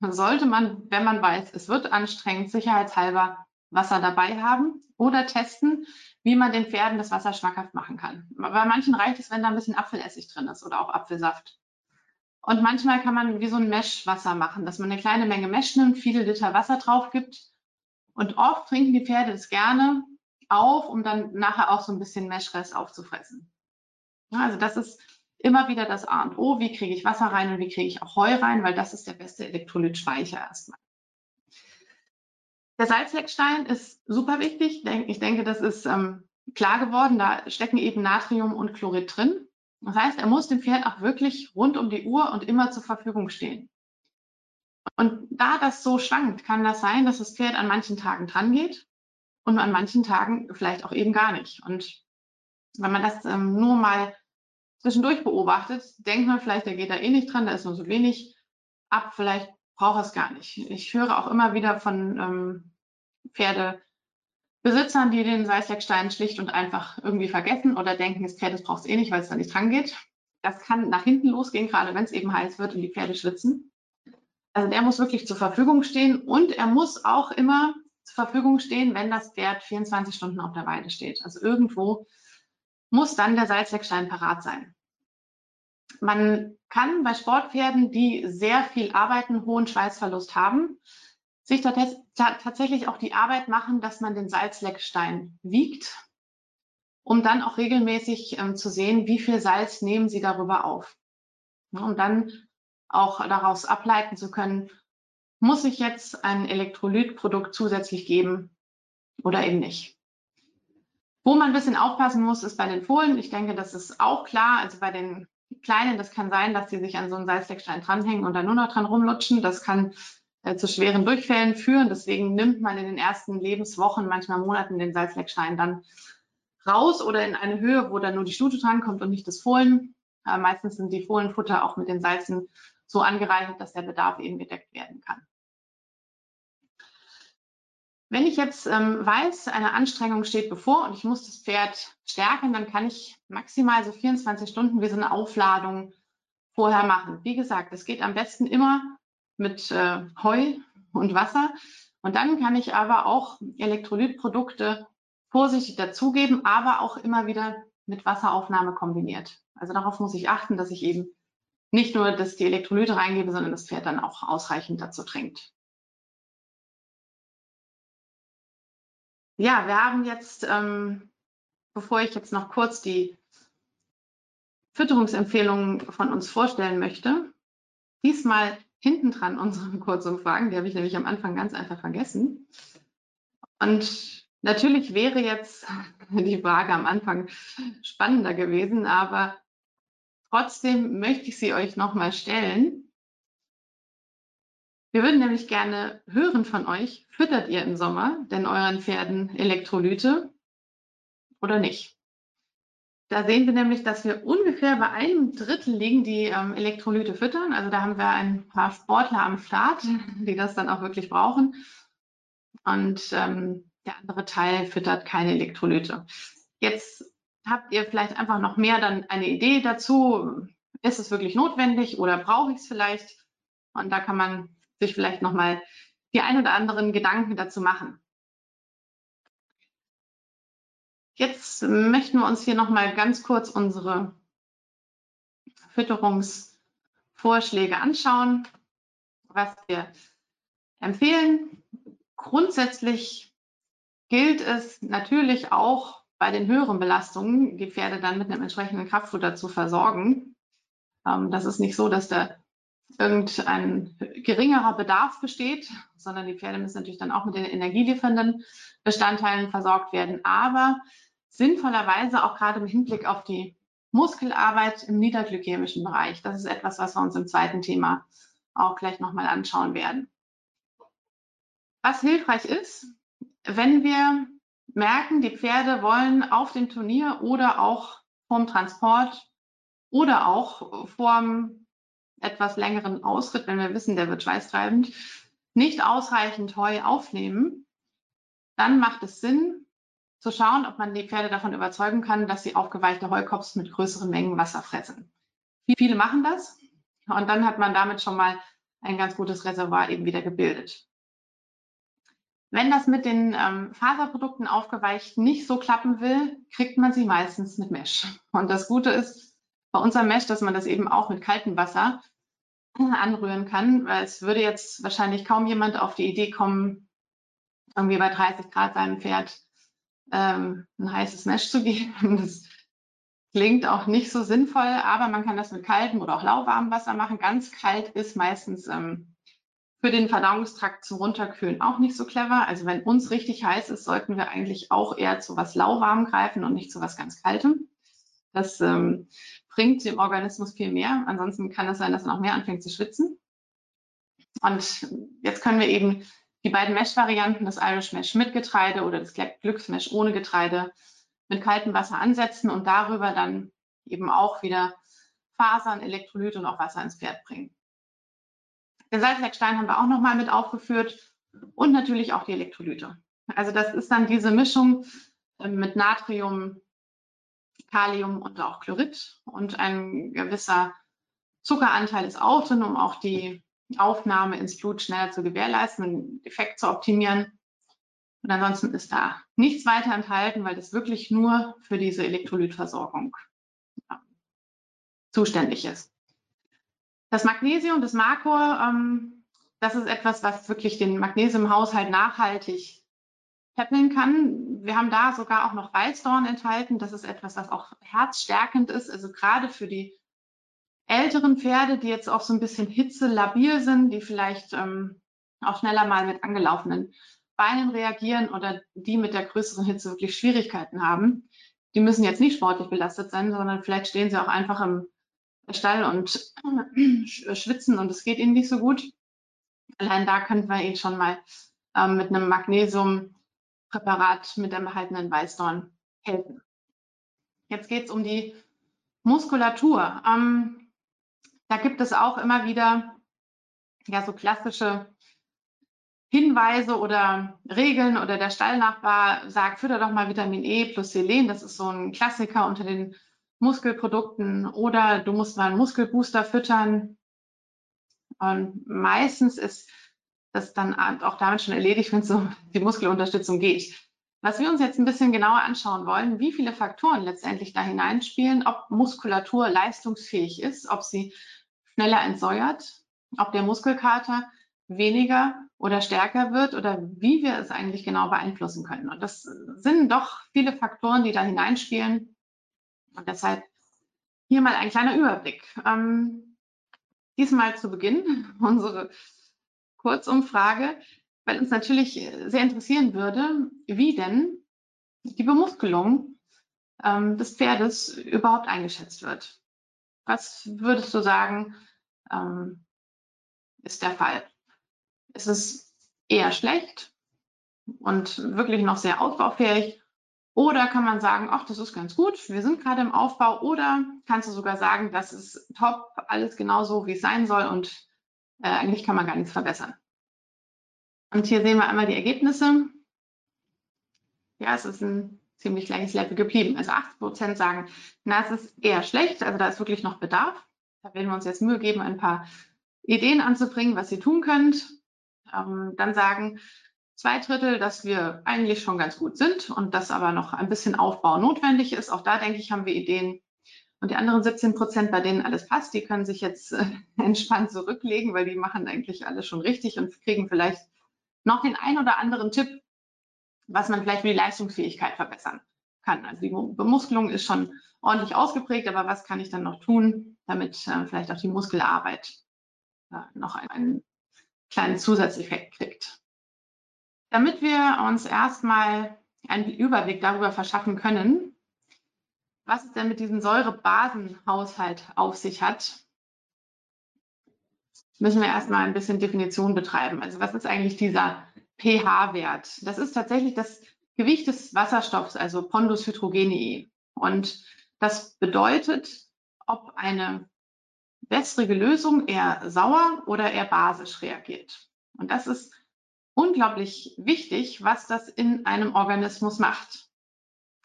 [SPEAKER 1] sollte man, wenn man weiß, es wird anstrengend, sicherheitshalber Wasser dabei haben oder testen, wie man den Pferden das Wasser schmackhaft machen kann. Bei manchen reicht es, wenn da ein bisschen Apfelessig drin ist oder auch Apfelsaft. Und manchmal kann man wie so ein Meshwasser machen, dass man eine kleine Menge Mesh nimmt, viele Liter Wasser drauf gibt. Und oft trinken die Pferde das gerne auf, um dann nachher auch so ein bisschen Meschrest aufzufressen. Also das ist immer wieder das A und O. Wie kriege ich Wasser rein und wie kriege ich auch Heu rein, weil das ist der beste Elektrolytspeicher erstmal. Der Salzleckstein ist super wichtig. Ich denke, das ist ähm, klar geworden. Da stecken eben Natrium und Chlorid drin. Das heißt, er muss dem Pferd auch wirklich rund um die Uhr und immer zur Verfügung stehen. Und da das so schwankt, kann das sein, dass das Pferd an manchen Tagen dran geht und an manchen Tagen vielleicht auch eben gar nicht. Und wenn man das ähm, nur mal zwischendurch beobachtet, denkt man vielleicht, der geht da eh nicht dran, da ist nur so wenig ab, vielleicht braucht er es gar nicht. Ich höre auch immer wieder von ähm, Pferdebesitzern, die den Salzleckstein schlicht und einfach irgendwie vergessen oder denken, das Pferd braucht es eh nicht, weil es da nicht dran geht. Das kann nach hinten losgehen, gerade wenn es eben heiß wird und die Pferde schwitzen. Also der muss wirklich zur Verfügung stehen und er muss auch immer zur Verfügung stehen, wenn das Pferd 24 Stunden auf der Weide steht. Also irgendwo muss dann der Salzleckstein parat sein. Man kann bei Sportpferden, die sehr viel arbeiten, hohen Schweißverlust haben, sich tatsächlich auch die Arbeit machen, dass man den Salzleckstein wiegt, um dann auch regelmäßig ähm, zu sehen, wie viel Salz nehmen Sie darüber auf. Um dann auch daraus ableiten zu können, muss ich jetzt ein Elektrolytprodukt zusätzlich geben oder eben nicht. Wo man ein bisschen aufpassen muss, ist bei den Fohlen. Ich denke, das ist auch klar. Also bei den Kleinen, das kann sein, dass sie sich an so einen Salzleckstein dranhängen und dann nur noch dran rumlutschen. Das kann äh, zu schweren Durchfällen führen. Deswegen nimmt man in den ersten Lebenswochen, manchmal Monaten den Salzleckstein dann raus oder in eine Höhe, wo dann nur die Stute drankommt und nicht das Fohlen. Äh, meistens sind die Fohlenfutter auch mit den Salzen so angereichert, dass der Bedarf eben gedeckt werden kann. Wenn ich jetzt ähm, weiß, eine Anstrengung steht bevor und ich muss das Pferd stärken, dann kann ich maximal so 24 Stunden wie so eine Aufladung vorher machen. Wie gesagt, es geht am besten immer mit äh, Heu und Wasser. Und dann kann ich aber auch Elektrolytprodukte vorsichtig dazugeben, aber auch immer wieder mit Wasseraufnahme kombiniert. Also darauf muss ich achten, dass ich eben nicht nur dass die Elektrolyte reingebe, sondern das Pferd dann auch ausreichend dazu trinkt. Ja, wir haben jetzt, ähm, bevor ich jetzt noch kurz die Fütterungsempfehlungen von uns vorstellen möchte, diesmal hinten dran unsere Kurzumfragen, die habe ich nämlich am Anfang ganz einfach vergessen. Und natürlich wäre jetzt die Frage am Anfang spannender gewesen, aber trotzdem möchte ich sie euch nochmal stellen. Wir würden nämlich gerne hören von euch, füttert ihr im Sommer denn euren Pferden Elektrolyte oder nicht? Da sehen wir nämlich, dass wir ungefähr bei einem Drittel liegen, die ähm, Elektrolyte füttern. Also da haben wir ein paar Sportler am Start, die das dann auch wirklich brauchen. Und ähm, der andere Teil füttert keine Elektrolyte. Jetzt habt ihr vielleicht einfach noch mehr dann eine Idee dazu. Ist es wirklich notwendig oder brauche ich es vielleicht? Und da kann man sich vielleicht nochmal die ein oder anderen Gedanken dazu machen. Jetzt möchten wir uns hier nochmal ganz kurz unsere Fütterungsvorschläge anschauen, was wir empfehlen. Grundsätzlich gilt es natürlich auch bei den höheren Belastungen, die Pferde dann mit einem entsprechenden Kraftfutter zu versorgen. Ähm, das ist nicht so, dass der irgendein geringerer Bedarf besteht, sondern die Pferde müssen natürlich dann auch mit den energieliefernden Bestandteilen versorgt werden, aber sinnvollerweise auch gerade im Hinblick auf die Muskelarbeit im niederglykämischen Bereich. Das ist etwas, was wir uns im zweiten Thema auch gleich nochmal anschauen werden. Was hilfreich ist, wenn wir merken, die Pferde wollen auf dem Turnier oder auch vorm Transport oder auch vorm etwas längeren Ausritt, wenn wir wissen, der wird schweißtreibend, nicht ausreichend Heu aufnehmen, dann macht es Sinn zu schauen, ob man die Pferde davon überzeugen kann, dass sie aufgeweichte Heukops mit größeren Mengen Wasser fressen. Viele machen das und dann hat man damit schon mal ein ganz gutes Reservoir eben wieder gebildet. Wenn das mit den ähm, Faserprodukten aufgeweicht nicht so klappen will, kriegt man sie meistens mit Mesh. Und das Gute ist, bei unserem Mesh, dass man das eben auch mit kaltem Wasser anrühren kann, weil es würde jetzt wahrscheinlich kaum jemand auf die Idee kommen, irgendwie bei 30 Grad seinem Pferd ähm, ein heißes Mesh zu geben. Das klingt auch nicht so sinnvoll, aber man kann das mit kaltem oder auch lauwarmem Wasser machen. Ganz kalt ist meistens ähm, für den Verdauungstrakt zum Runterkühlen auch nicht so clever. Also wenn uns richtig heiß ist, sollten wir eigentlich auch eher zu was lauwarm greifen und nicht zu was ganz kaltem. Das ähm, bringt dem Organismus viel mehr. Ansonsten kann es sein, dass er noch mehr anfängt zu schwitzen. Und jetzt können wir eben die beiden Mesh-Varianten, das Irish Mesh mit Getreide oder das Glücksmesh ohne Getreide, mit kaltem Wasser ansetzen und darüber dann eben auch wieder Fasern, Elektrolyte und auch Wasser ins Pferd bringen. Den Salzleckstein haben wir auch nochmal mit aufgeführt und natürlich auch die Elektrolyte. Also das ist dann diese Mischung ähm, mit Natrium, Kalium und auch Chlorid und ein gewisser Zuckeranteil ist auch drin, um auch die Aufnahme ins Blut schneller zu gewährleisten, den Effekt zu optimieren. Und ansonsten ist da nichts weiter enthalten, weil das wirklich nur für diese Elektrolytversorgung ja, zuständig ist. Das Magnesium, das Markor, ähm, das ist etwas, was wirklich den Magnesiumhaushalt nachhaltig peppeln kann. Wir haben da sogar auch noch Weißdorn enthalten. Das ist etwas, was auch herzstärkend ist. Also gerade für die älteren Pferde, die jetzt auch so ein bisschen hitzelabil sind, die vielleicht ähm, auch schneller mal mit angelaufenen Beinen reagieren oder die mit der größeren Hitze wirklich Schwierigkeiten haben. Die müssen jetzt nicht sportlich belastet sein, sondern vielleicht stehen sie auch einfach im Stall und schwitzen und es geht ihnen nicht so gut. Allein da könnten wir ihnen schon mal ähm, mit einem Magnesiumpräparat mit dem erhaltenen Weißdorn helfen. Jetzt geht es um die Muskulatur. Ähm, da gibt es auch immer wieder ja so klassische Hinweise oder Regeln oder der Stallnachbar sagt, fütter doch mal Vitamin E plus Selen. Das ist so ein Klassiker unter den Muskelprodukten. Oder du musst mal einen Muskelbooster füttern. Und meistens ist das dann auch damit schon erledigt, wenn es um die Muskelunterstützung geht. Was wir uns jetzt ein bisschen genauer anschauen wollen, wie viele Faktoren letztendlich da hineinspielen, ob Muskulatur leistungsfähig ist, ob sie schneller entsäuert, ob der Muskelkater weniger oder stärker wird oder wie wir es eigentlich genau beeinflussen können. Und das sind doch viele Faktoren, die da hineinspielen. Und deshalb hier mal ein kleiner Überblick. Ähm, diesmal zu Beginn unsere Kurzumfrage, weil uns natürlich sehr interessieren würde, wie denn die Bemuskelung ähm, des Pferdes überhaupt eingeschätzt wird. Was würdest du sagen, ähm, ist der Fall? ist es eher schlecht und wirklich noch sehr ausbaufähig. Oder kann man sagen, ach, das ist ganz gut, wir sind gerade im Aufbau. Oder kannst du sogar sagen, das ist top, alles genauso, wie es sein soll und äh, eigentlich kann man gar nichts verbessern. Und hier sehen wir einmal die Ergebnisse. Ja, es ist ein ziemlich gleiches Level geblieben. Also 80 Prozent sagen, na, es ist eher schlecht, also da ist wirklich noch Bedarf. Da werden wir uns jetzt Mühe geben, ein paar Ideen anzubringen, was ihr tun könnt ähm, dann sagen zwei Drittel, dass wir eigentlich schon ganz gut sind und dass aber noch ein bisschen Aufbau notwendig ist. Auch da denke ich, haben wir Ideen. Und die anderen 17 Prozent, bei denen alles passt, die können sich jetzt äh, entspannt zurücklegen, weil die machen eigentlich alles schon richtig und kriegen vielleicht noch den ein oder anderen Tipp, was man vielleicht für die Leistungsfähigkeit verbessern kann. Also die Bemuskelung ist schon ordentlich ausgeprägt, aber was kann ich dann noch tun, damit äh, vielleicht auch die Muskelarbeit äh, noch einen kleinen Zusatzeffekt kriegt. Damit wir uns erstmal einen Überblick darüber verschaffen können, was es denn mit diesem Säurebasenhaushalt auf sich hat, müssen wir erstmal ein bisschen Definition betreiben. Also was ist eigentlich dieser pH-Wert? Das ist tatsächlich das Gewicht des Wasserstoffs, also Pondus hydrogenei. Und das bedeutet, ob eine wässrige Lösung eher sauer oder eher basisch reagiert. Und das ist unglaublich wichtig, was das in einem Organismus macht.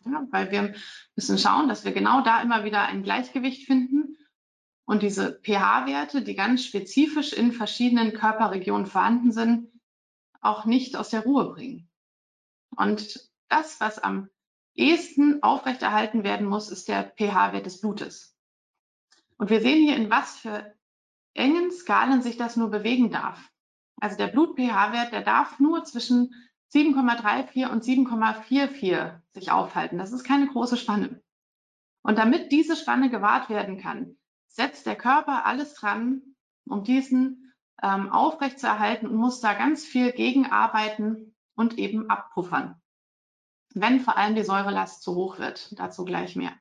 [SPEAKER 1] Ja, weil wir müssen schauen, dass wir genau da immer wieder ein Gleichgewicht finden und diese pH-Werte, die ganz spezifisch in verschiedenen Körperregionen vorhanden sind, auch nicht aus der Ruhe bringen. Und das, was am ehesten aufrechterhalten werden muss, ist der pH-Wert des Blutes. Und wir sehen hier, in was für engen Skalen sich das nur bewegen darf. Also der Blut-pH-Wert, der darf nur zwischen 7,34 und 7,44 sich aufhalten. Das ist keine große Spanne. Und damit diese Spanne gewahrt werden kann, setzt der Körper alles dran, um diesen ähm, aufrechtzuerhalten und muss da ganz viel gegenarbeiten und eben abpuffern, wenn vor allem die Säurelast zu hoch wird. Dazu gleich mehr.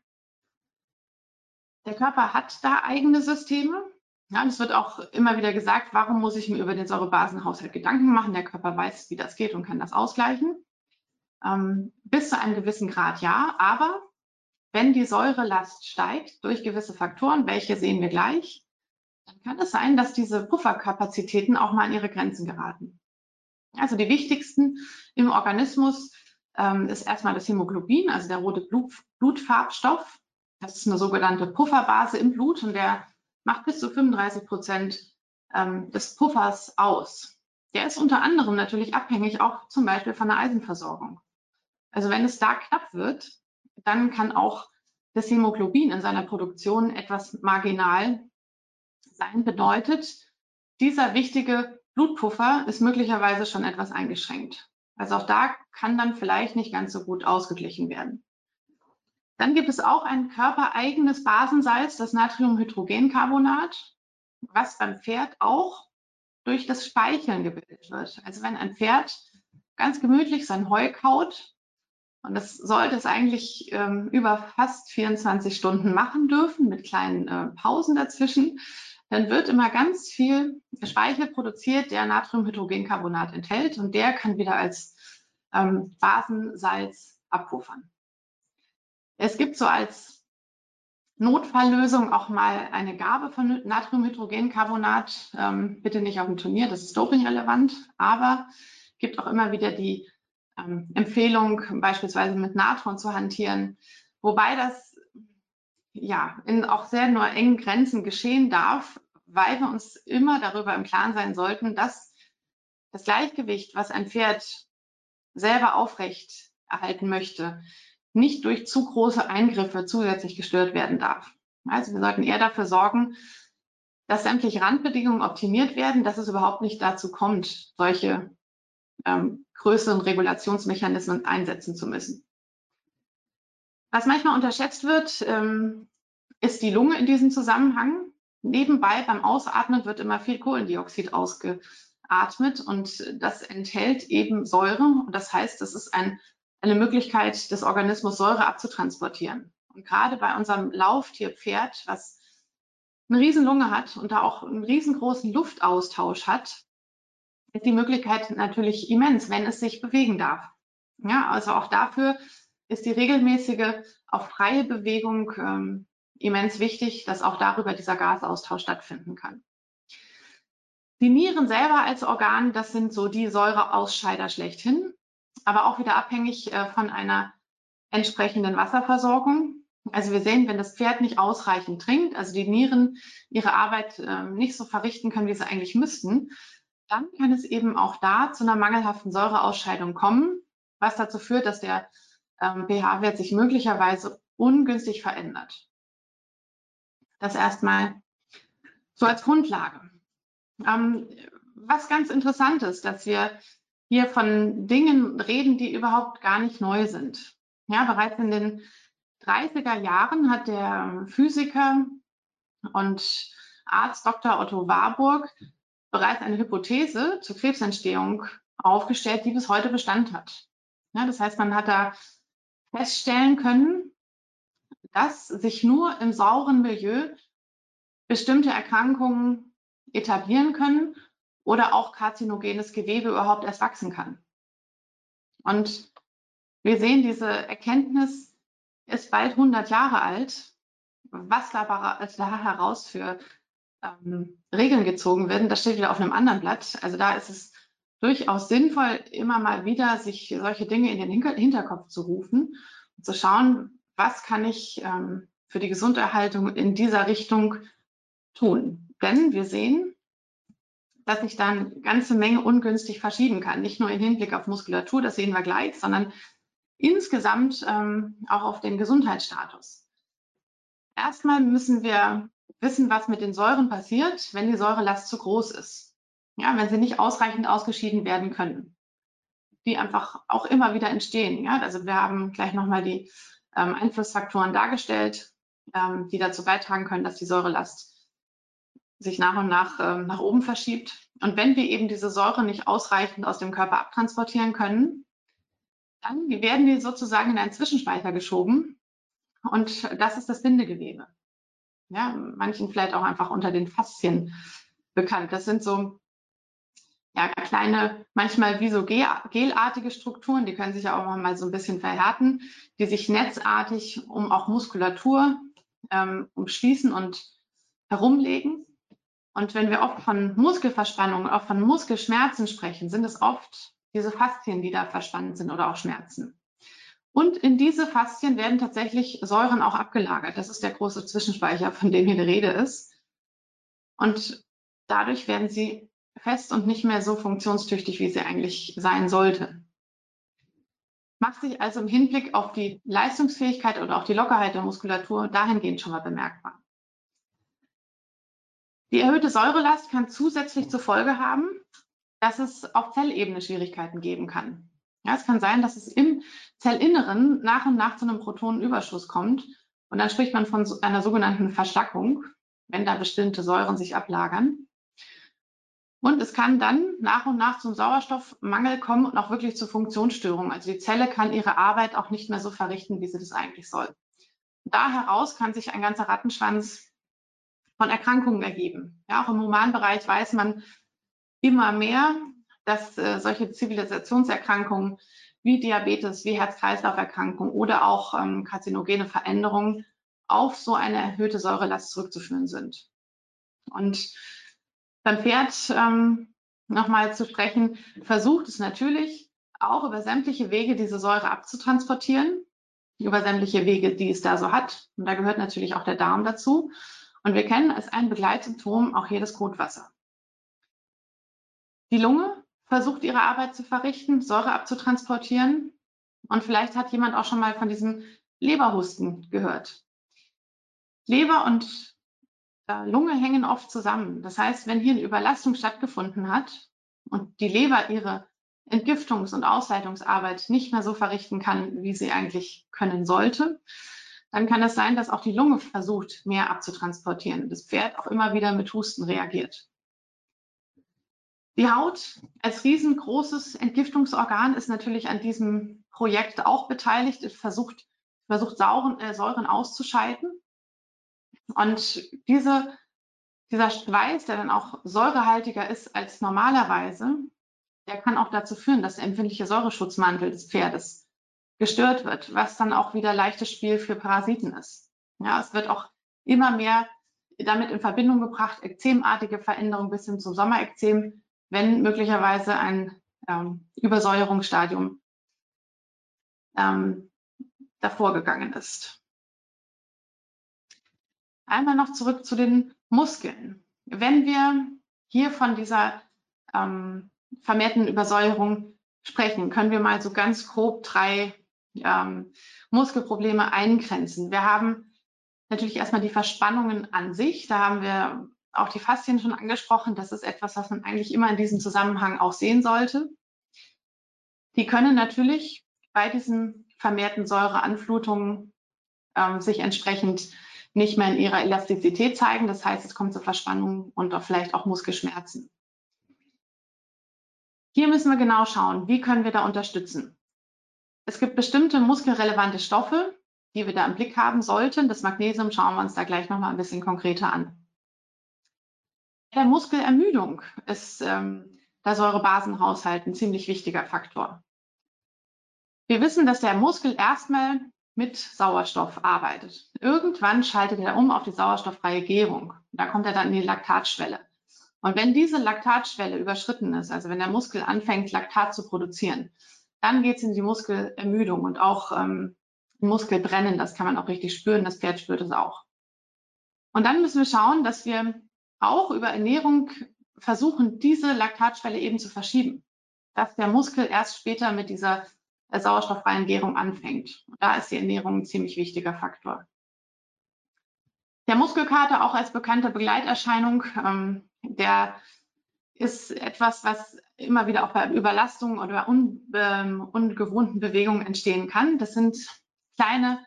[SPEAKER 1] Der Körper hat da eigene Systeme. Ja, und es wird auch immer wieder gesagt, warum muss ich mir über den Säurebasenhaushalt Gedanken machen? Der Körper weiß, wie das geht und kann das ausgleichen. Ähm, bis zu einem gewissen Grad ja, aber wenn die Säurelast steigt durch gewisse Faktoren, welche sehen wir gleich, dann kann es sein, dass diese Pufferkapazitäten auch mal an ihre Grenzen geraten. Also die wichtigsten im Organismus ähm, ist erstmal das Hämoglobin, also der rote Blut, Blutfarbstoff. Das ist eine sogenannte Pufferbase im Blut und der macht bis zu 35 Prozent ähm, des Puffers aus. der ist unter anderem natürlich abhängig auch zum Beispiel von der Eisenversorgung. Also wenn es da knapp wird, dann kann auch das Hämoglobin in seiner Produktion etwas marginal sein. Bedeutet, dieser wichtige Blutpuffer ist möglicherweise schon etwas eingeschränkt. Also auch da kann dann vielleicht nicht ganz so gut ausgeglichen werden. Dann gibt es auch ein körpereigenes Basensalz, das Natriumhydrogencarbonat, was beim Pferd auch durch das Speicheln gebildet wird. Also wenn ein Pferd ganz gemütlich sein Heu kaut, und das sollte es eigentlich ähm, über fast 24 Stunden machen dürfen, mit kleinen äh, Pausen dazwischen, dann wird immer ganz viel Speichel produziert, der Natriumhydrogencarbonat enthält und der kann wieder als ähm, Basensalz abpuffern. Es gibt so als Notfalllösung auch mal eine Gabe von Natriumhydrogencarbonat. Ähm, bitte nicht auf dem Turnier, das ist dopingrelevant, aber gibt auch immer wieder die ähm, Empfehlung, beispielsweise mit Natron zu hantieren, wobei das ja in auch sehr nur engen Grenzen geschehen darf, weil wir uns immer darüber im Klaren sein sollten, dass das Gleichgewicht, was ein Pferd selber aufrecht erhalten möchte, nicht durch zu große Eingriffe zusätzlich gestört werden darf. Also wir sollten eher dafür sorgen, dass sämtliche Randbedingungen optimiert werden, dass es überhaupt nicht dazu kommt, solche ähm, größeren Regulationsmechanismen einsetzen zu müssen. Was manchmal unterschätzt wird, ähm, ist die Lunge in diesem Zusammenhang. Nebenbei beim Ausatmen wird immer viel Kohlendioxid ausgeatmet und das enthält eben Säure. Und das heißt, es ist ein eine Möglichkeit des Organismus, Säure abzutransportieren. Und gerade bei unserem Lauftierpferd, was eine Riesenlunge hat und da auch einen riesengroßen Luftaustausch hat, ist die Möglichkeit natürlich immens, wenn es sich bewegen darf. Ja, also auch dafür ist die regelmäßige, auch freie Bewegung ähm, immens wichtig, dass auch darüber dieser Gasaustausch stattfinden kann. Die Nieren selber als Organ, das sind so die Säureausscheider schlechthin aber auch wieder abhängig äh, von einer entsprechenden Wasserversorgung. Also wir sehen, wenn das Pferd nicht ausreichend trinkt, also die Nieren ihre Arbeit ähm, nicht so verrichten können, wie sie eigentlich müssten, dann kann es eben auch da zu einer mangelhaften Säureausscheidung kommen, was dazu führt, dass der ähm, pH-Wert sich möglicherweise ungünstig verändert. Das erstmal so als Grundlage. Ähm, was ganz interessant ist, dass wir hier von Dingen reden, die überhaupt gar nicht neu sind. Ja, bereits in den 30er Jahren hat der Physiker und Arzt Dr. Otto Warburg bereits eine Hypothese zur Krebsentstehung aufgestellt, die bis heute Bestand hat. Ja, das heißt, man hat da feststellen können, dass sich nur im sauren Milieu bestimmte Erkrankungen etablieren können oder auch karzinogenes Gewebe überhaupt erst wachsen kann. Und wir sehen, diese Erkenntnis ist bald 100 Jahre alt. Was da, heraus für ähm, Regeln gezogen werden, das steht wieder auf einem anderen Blatt. Also da ist es durchaus sinnvoll, immer mal wieder sich solche Dinge in den Hinterkopf zu rufen und zu schauen, was kann ich ähm, für die Gesunderhaltung in dieser Richtung tun. Denn wir sehen, dass sich dann eine ganze Menge ungünstig verschieben kann. Nicht nur im Hinblick auf Muskulatur, das sehen wir gleich, sondern insgesamt ähm, auch auf den Gesundheitsstatus. Erstmal müssen wir wissen, was mit den Säuren passiert, wenn die Säurelast zu groß ist. Ja, wenn sie nicht ausreichend ausgeschieden werden können. Die einfach auch immer wieder entstehen. Ja, also wir haben gleich nochmal die ähm, Einflussfaktoren dargestellt, ähm, die dazu beitragen können, dass die Säurelast sich nach und nach äh, nach oben verschiebt. Und wenn wir eben diese Säure nicht ausreichend aus dem Körper abtransportieren können, dann werden die sozusagen in einen Zwischenspeicher geschoben. Und das ist das Bindegewebe. Ja, manchen vielleicht auch einfach unter den Faszien bekannt. Das sind so ja, kleine, manchmal wie so gelartige Strukturen, die können sich ja auch mal so ein bisschen verhärten, die sich netzartig um auch Muskulatur ähm, umschließen und herumlegen. Und wenn wir oft von Muskelverspannungen, auch von Muskelschmerzen sprechen, sind es oft diese Faszien, die da verspannt sind oder auch Schmerzen. Und in diese Faszien werden tatsächlich Säuren auch abgelagert. Das ist der große Zwischenspeicher, von dem hier die Rede ist. Und dadurch werden sie fest und nicht mehr so funktionstüchtig, wie sie eigentlich sein sollte. Macht sich also im Hinblick auf die Leistungsfähigkeit oder auch die Lockerheit der Muskulatur dahingehend schon mal bemerkbar. Die erhöhte Säurelast kann zusätzlich zur Folge haben, dass es auf Zellebene Schwierigkeiten geben kann. Ja, es kann sein, dass es im Zellinneren nach und nach zu einem Protonenüberschuss kommt. Und dann spricht man von einer sogenannten Verschlackung, wenn da bestimmte Säuren sich ablagern. Und es kann dann nach und nach zum Sauerstoffmangel kommen und auch wirklich zu Funktionsstörungen. Also die Zelle kann ihre Arbeit auch nicht mehr so verrichten, wie sie das eigentlich soll. Da heraus kann sich ein ganzer Rattenschwanz von Erkrankungen ergeben. Ja, auch im Humanbereich weiß man immer mehr, dass äh, solche Zivilisationserkrankungen wie Diabetes, wie Herz-Kreislauf-Erkrankungen oder auch ähm, karzinogene Veränderungen auf so eine erhöhte Säurelast zurückzuführen sind. Und beim Pferd ähm, nochmal zu sprechen, versucht es natürlich auch über sämtliche Wege diese Säure abzutransportieren, über sämtliche Wege, die es da so hat. Und da gehört natürlich auch der Darm dazu. Und wir kennen als ein Begleitsymptom auch hier das Kotwasser. Die Lunge versucht ihre Arbeit zu verrichten, Säure abzutransportieren. Und vielleicht hat jemand auch schon mal von diesem Leberhusten gehört. Leber und äh, Lunge hängen oft zusammen. Das heißt, wenn hier eine Überlastung stattgefunden hat und die Leber ihre Entgiftungs- und Ausleitungsarbeit nicht mehr so verrichten kann, wie sie eigentlich können sollte, dann kann es sein, dass auch die Lunge versucht, mehr abzutransportieren. Das Pferd auch immer wieder mit Husten reagiert. Die Haut als riesengroßes Entgiftungsorgan ist natürlich an diesem Projekt auch beteiligt. Es versucht, versucht Sauren, äh, Säuren auszuscheiden. Und diese, dieser Schweiß, der dann auch säurehaltiger ist als normalerweise, der kann auch dazu führen, dass der empfindliche Säureschutzmantel des Pferdes gestört wird, was dann auch wieder leichtes Spiel für Parasiten ist. Ja, es wird auch immer mehr damit in Verbindung gebracht, ekzemartige Veränderungen bis hin zum Sommerekzem, wenn möglicherweise ein ähm, Übersäuerungsstadium ähm, davor gegangen ist. Einmal noch zurück zu den Muskeln. Wenn wir hier von dieser ähm, vermehrten Übersäuerung sprechen, können wir mal so ganz grob drei ähm, Muskelprobleme eingrenzen. Wir haben natürlich erstmal die Verspannungen an sich. Da haben wir auch die Faszien schon angesprochen. Das ist etwas, was man eigentlich immer in diesem Zusammenhang auch sehen sollte. Die können natürlich bei diesen vermehrten Säureanflutungen ähm, sich entsprechend nicht mehr in ihrer Elastizität zeigen. Das heißt, es kommt zu Verspannungen und vielleicht auch Muskelschmerzen. Hier müssen wir genau schauen, wie können wir da unterstützen. Es gibt bestimmte muskelrelevante Stoffe, die wir da im Blick haben sollten. Das Magnesium schauen wir uns da gleich nochmal ein bisschen konkreter an. Der Muskelermüdung ist ähm, der Säurebasenhaushalt ein ziemlich wichtiger Faktor. Wir wissen, dass der Muskel erstmal mit Sauerstoff arbeitet. Irgendwann schaltet er um auf die sauerstofffreie Gärung. Da kommt er dann in die Laktatschwelle. Und wenn diese Laktatschwelle überschritten ist, also wenn der Muskel anfängt, Laktat zu produzieren, dann geht es in die Muskelermüdung und auch ähm, Muskelbrennen. Das kann man auch richtig spüren. Das Pferd spürt es auch. Und dann müssen wir schauen, dass wir auch über Ernährung versuchen, diese Laktatschwelle eben zu verschieben, dass der Muskel erst später mit dieser äh, sauerstofffreien Gärung anfängt. Und da ist die Ernährung ein ziemlich wichtiger Faktor. Der Muskelkater auch als bekannte Begleiterscheinung, ähm, der ist etwas, was immer wieder auch bei Überlastungen oder un, ähm, ungewohnten Bewegungen entstehen kann. Das sind kleine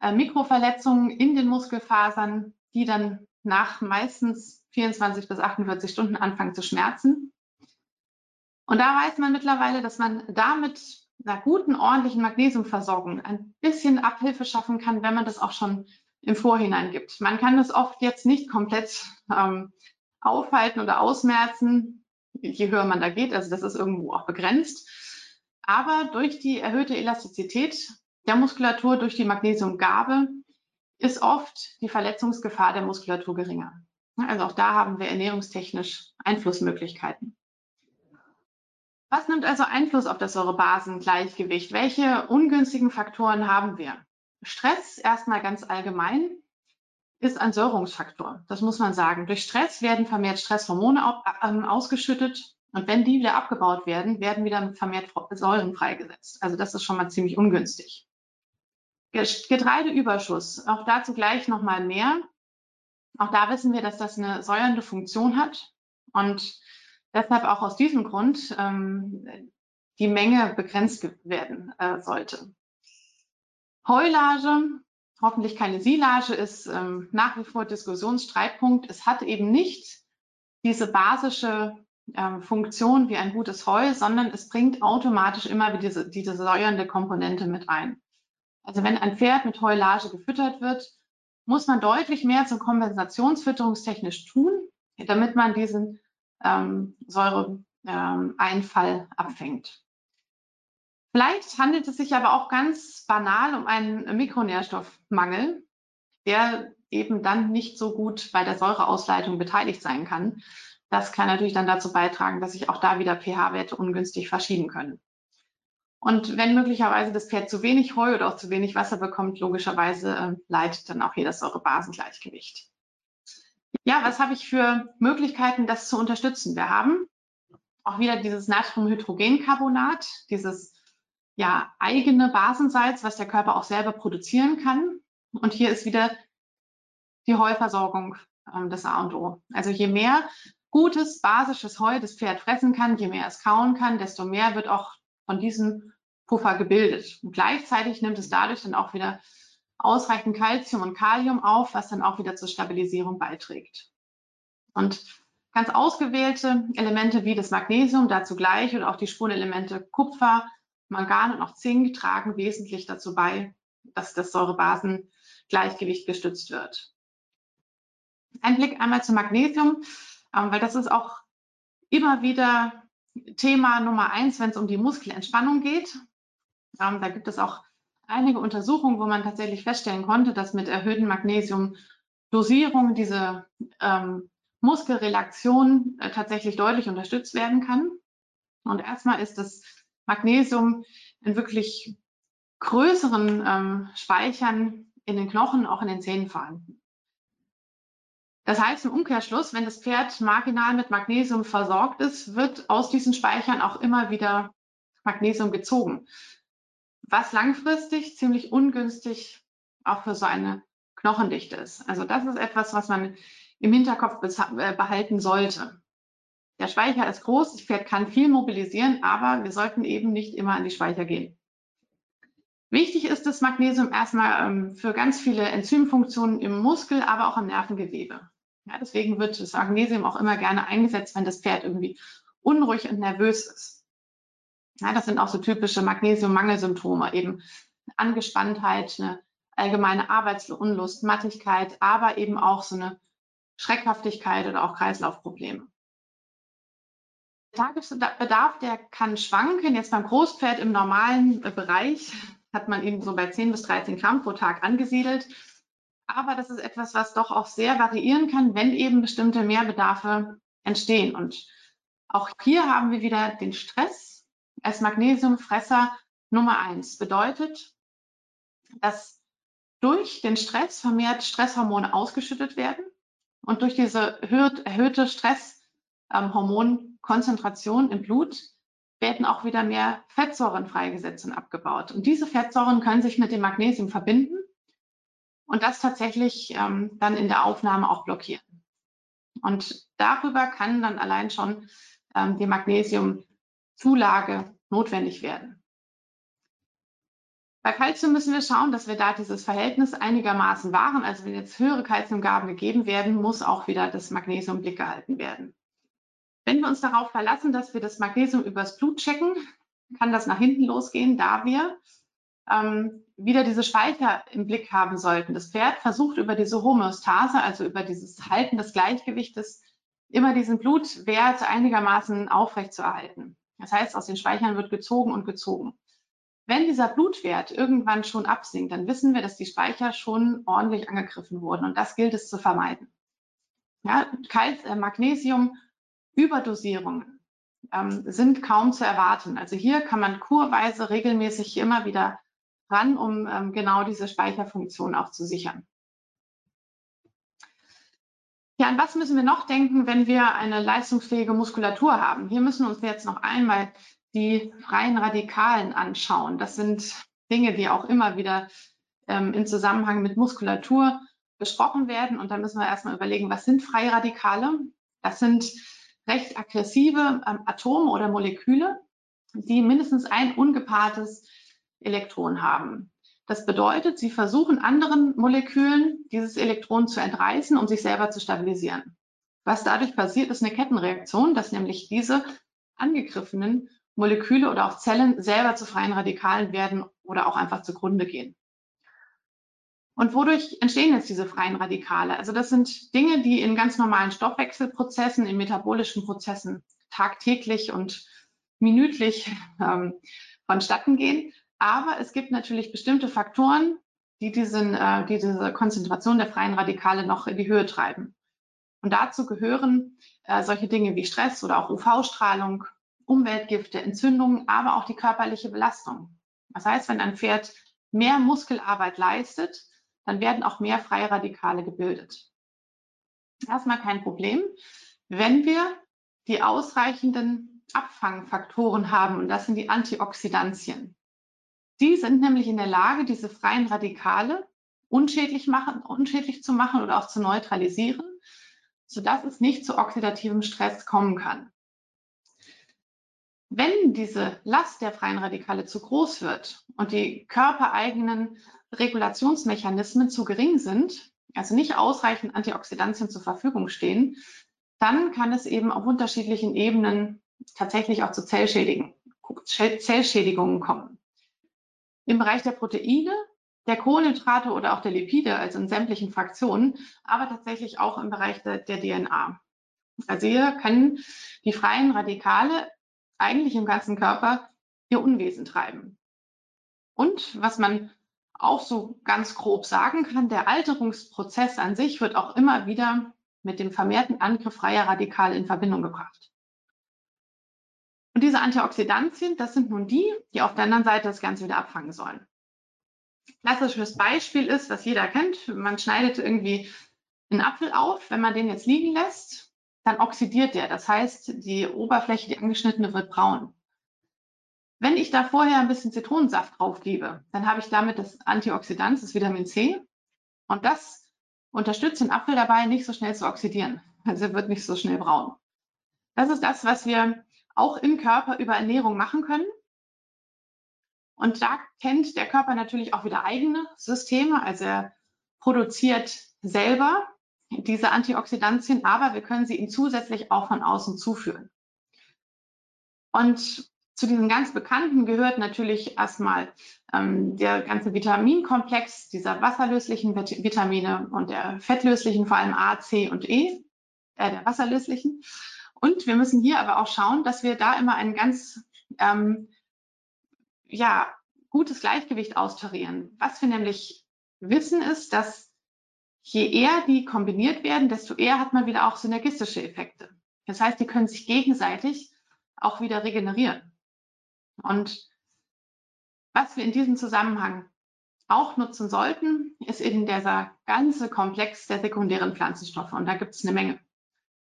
[SPEAKER 1] äh, Mikroverletzungen in den Muskelfasern, die dann nach meistens 24 bis 48 Stunden anfangen zu schmerzen. Und da weiß man mittlerweile, dass man damit einer guten, ordentlichen Magnesiumversorgung ein bisschen Abhilfe schaffen kann, wenn man das auch schon im Vorhinein gibt. Man kann das oft jetzt nicht komplett ähm, aufhalten oder ausmerzen, je höher man da geht. Also das ist irgendwo auch begrenzt. Aber durch die erhöhte Elastizität der Muskulatur, durch die Magnesiumgabe, ist oft die Verletzungsgefahr der Muskulatur geringer. Also auch da haben wir ernährungstechnisch Einflussmöglichkeiten. Was nimmt also Einfluss auf das Säurebasengleichgewicht? Welche ungünstigen Faktoren haben wir? Stress erstmal ganz allgemein. Ist ein Säuerungsfaktor. Das muss man sagen. Durch Stress werden vermehrt Stresshormone ähm, ausgeschüttet und wenn die wieder abgebaut werden, werden wieder vermehrt Säuren freigesetzt. Also das ist schon mal ziemlich ungünstig. Getreideüberschuss, auch dazu gleich nochmal mehr. Auch da wissen wir, dass das eine säuernde Funktion hat und deshalb auch aus diesem Grund ähm, die Menge begrenzt werden äh, sollte. Heulage, hoffentlich keine Silage, ist ähm, nach wie vor Diskussionsstreitpunkt. Es hat eben nicht diese basische ähm, Funktion wie ein gutes Heu, sondern es bringt automatisch immer wieder diese, diese säuernde Komponente mit rein. Also wenn ein Pferd mit Heulage gefüttert wird, muss man deutlich mehr zum kompensationsfütterungstechnisch tun, damit man diesen ähm, Säureeinfall ähm, abfängt. Vielleicht handelt es sich aber auch ganz banal um einen Mikronährstoffmangel, der eben dann nicht so gut bei der Säureausleitung beteiligt sein kann. Das kann natürlich dann dazu beitragen, dass sich auch da wieder pH-Werte ungünstig verschieben können. Und wenn möglicherweise das Pferd zu wenig Heu oder auch zu wenig Wasser bekommt, logischerweise äh, leidet dann auch hier das Säurebasengleichgewicht. Ja, was habe ich für Möglichkeiten, das zu unterstützen? Wir haben auch wieder dieses Natriumhydrogencarbonat, dieses ja, eigene Basensalz, was der Körper auch selber produzieren kann. Und hier ist wieder die Heuversorgung ähm, das A und O. Also je mehr gutes, basisches Heu das Pferd fressen kann, je mehr es kauen kann, desto mehr wird auch von diesem Puffer gebildet. Und gleichzeitig nimmt es dadurch dann auch wieder ausreichend Kalzium und Kalium auf, was dann auch wieder zur Stabilisierung beiträgt. Und ganz ausgewählte Elemente wie das Magnesium dazu gleich oder auch die Spurenelemente Kupfer, Mangan und auch Zink tragen wesentlich dazu bei, dass das Säurebasengleichgewicht gestützt wird. Ein Blick einmal zum Magnesium, ähm, weil das ist auch immer wieder Thema Nummer eins, wenn es um die Muskelentspannung geht. Ähm, da gibt es auch einige Untersuchungen, wo man tatsächlich feststellen konnte, dass mit erhöhten Magnesiumdosierungen diese ähm, Muskelrelaktion äh, tatsächlich deutlich unterstützt werden kann. Und erstmal ist das Magnesium in wirklich größeren ähm, Speichern in den Knochen, auch in den Zähnen vorhanden. Das heißt im Umkehrschluss, wenn das Pferd marginal mit Magnesium versorgt ist, wird aus diesen Speichern auch immer wieder Magnesium gezogen, was langfristig ziemlich ungünstig auch für so eine Knochendichte ist. Also das ist etwas, was man im Hinterkopf äh, behalten sollte. Der Speicher ist groß, das Pferd kann viel mobilisieren, aber wir sollten eben nicht immer an die Speicher gehen. Wichtig ist das Magnesium erstmal ähm, für ganz viele Enzymfunktionen im Muskel, aber auch im Nervengewebe. Ja, deswegen wird das Magnesium auch immer gerne eingesetzt, wenn das Pferd irgendwie unruhig und nervös ist. Ja, das sind auch so typische Magnesiummangelsymptome, eben Angespanntheit, eine allgemeine Arbeitsunlust, Mattigkeit, aber eben auch so eine Schreckhaftigkeit oder auch Kreislaufprobleme. Tagesbedarf, der kann schwanken. Jetzt beim Großpferd im normalen äh, Bereich hat man ihn so bei 10 bis 13 Gramm pro Tag angesiedelt. Aber das ist etwas, was doch auch sehr variieren kann, wenn eben bestimmte Mehrbedarfe entstehen. Und auch hier haben wir wieder den Stress als Magnesiumfresser Nummer eins. Bedeutet, dass durch den Stress vermehrt Stresshormone ausgeschüttet werden und durch diese erhöhte Stresshormon Konzentration im Blut werden auch wieder mehr Fettsäuren freigesetzt und abgebaut. Und diese Fettsäuren können sich mit dem Magnesium verbinden und das tatsächlich ähm, dann in der Aufnahme auch blockieren. Und darüber kann dann allein schon ähm, die Magnesiumzulage notwendig werden. Bei Kalzium müssen wir schauen, dass wir da dieses Verhältnis einigermaßen wahren. Also wenn jetzt höhere Kalziumgaben gegeben werden, muss auch wieder das Magnesium im Blick gehalten werden. Wenn wir uns darauf verlassen, dass wir das Magnesium übers Blut checken, kann das nach hinten losgehen, da wir ähm, wieder diese Speicher im Blick haben sollten. Das Pferd versucht über diese Homöostase, also über dieses Halten des Gleichgewichtes, immer diesen Blutwert einigermaßen aufrechtzuerhalten. Das heißt, aus den Speichern wird gezogen und gezogen. Wenn dieser Blutwert irgendwann schon absinkt, dann wissen wir, dass die Speicher schon ordentlich angegriffen wurden und das gilt es zu vermeiden. Ja, Kalz, äh, Magnesium Überdosierungen ähm, sind kaum zu erwarten. Also hier kann man kurweise regelmäßig immer wieder ran, um ähm, genau diese Speicherfunktion auch zu sichern. Ja, an was müssen wir noch denken, wenn wir eine leistungsfähige Muskulatur haben? Hier müssen wir uns jetzt noch einmal die freien Radikalen anschauen. Das sind Dinge, die auch immer wieder ähm, im Zusammenhang mit Muskulatur besprochen werden. Und da müssen wir erstmal überlegen, was sind freie Radikale? Das sind recht aggressive ähm, Atome oder Moleküle, die mindestens ein ungepaartes Elektron haben. Das bedeutet, sie versuchen anderen Molekülen dieses Elektron zu entreißen, um sich selber zu stabilisieren. Was dadurch passiert, ist eine Kettenreaktion, dass nämlich diese angegriffenen Moleküle oder auch Zellen selber zu freien Radikalen werden oder auch einfach zugrunde gehen. Und wodurch entstehen jetzt diese freien Radikale? Also das sind Dinge, die in ganz normalen Stoffwechselprozessen, in metabolischen Prozessen tagtäglich und minütlich ähm, vonstatten gehen. Aber es gibt natürlich bestimmte Faktoren, die, diesen, äh, die diese Konzentration der freien Radikale noch in die Höhe treiben. Und dazu gehören äh, solche Dinge wie Stress oder auch UV-Strahlung, Umweltgifte, Entzündungen, aber auch die körperliche Belastung. Das heißt, wenn ein Pferd mehr Muskelarbeit leistet, dann werden auch mehr freie Radikale gebildet. Erstmal kein Problem, wenn wir die ausreichenden Abfangfaktoren haben, und das sind die Antioxidantien. Die sind nämlich in der Lage, diese freien Radikale unschädlich, machen, unschädlich zu machen oder auch zu neutralisieren, sodass es nicht zu oxidativem Stress kommen kann. Wenn diese Last der freien Radikale zu groß wird und die körpereigenen Regulationsmechanismen zu gering sind, also nicht ausreichend Antioxidantien zur Verfügung stehen, dann kann es eben auf unterschiedlichen Ebenen tatsächlich auch zu Zellschädigungen kommen. Im Bereich der Proteine, der Kohlenhydrate oder auch der Lipide, also in sämtlichen Fraktionen, aber tatsächlich auch im Bereich der, der DNA. Also hier können die freien Radikale eigentlich im ganzen Körper ihr Unwesen treiben. Und was man auch so ganz grob sagen kann, der Alterungsprozess an sich wird auch immer wieder mit dem vermehrten Angriff freier Radikale in Verbindung gebracht. Und diese Antioxidantien, das sind nun die, die auf der anderen Seite das Ganze wieder abfangen sollen. Klassisches Beispiel ist, was jeder kennt, man schneidet irgendwie einen Apfel auf, wenn man den jetzt liegen lässt, dann oxidiert der. Das heißt, die Oberfläche, die angeschnittene, wird braun. Wenn ich da vorher ein bisschen Zitronensaft drauf gebe, dann habe ich damit das Antioxidant, das Vitamin C. Und das unterstützt den Apfel dabei, nicht so schnell zu oxidieren. Also er wird nicht so schnell braun. Das ist das, was wir auch im Körper über Ernährung machen können. Und da kennt der Körper natürlich auch wieder eigene Systeme. Also er produziert selber diese Antioxidantien, aber wir können sie ihm zusätzlich auch von außen zuführen. Und zu diesen ganz bekannten gehört natürlich erstmal ähm, der ganze Vitaminkomplex dieser wasserlöslichen Vitamine und der fettlöslichen, vor allem A, C und E, äh, der wasserlöslichen. Und wir müssen hier aber auch schauen, dass wir da immer ein ganz ähm, ja, gutes Gleichgewicht austarieren. Was wir nämlich wissen ist, dass je eher die kombiniert werden, desto eher hat man wieder auch synergistische Effekte. Das heißt, die können sich gegenseitig auch wieder regenerieren. Und was wir in diesem Zusammenhang auch nutzen sollten, ist eben dieser ganze Komplex der sekundären Pflanzenstoffe. Und da gibt es eine Menge.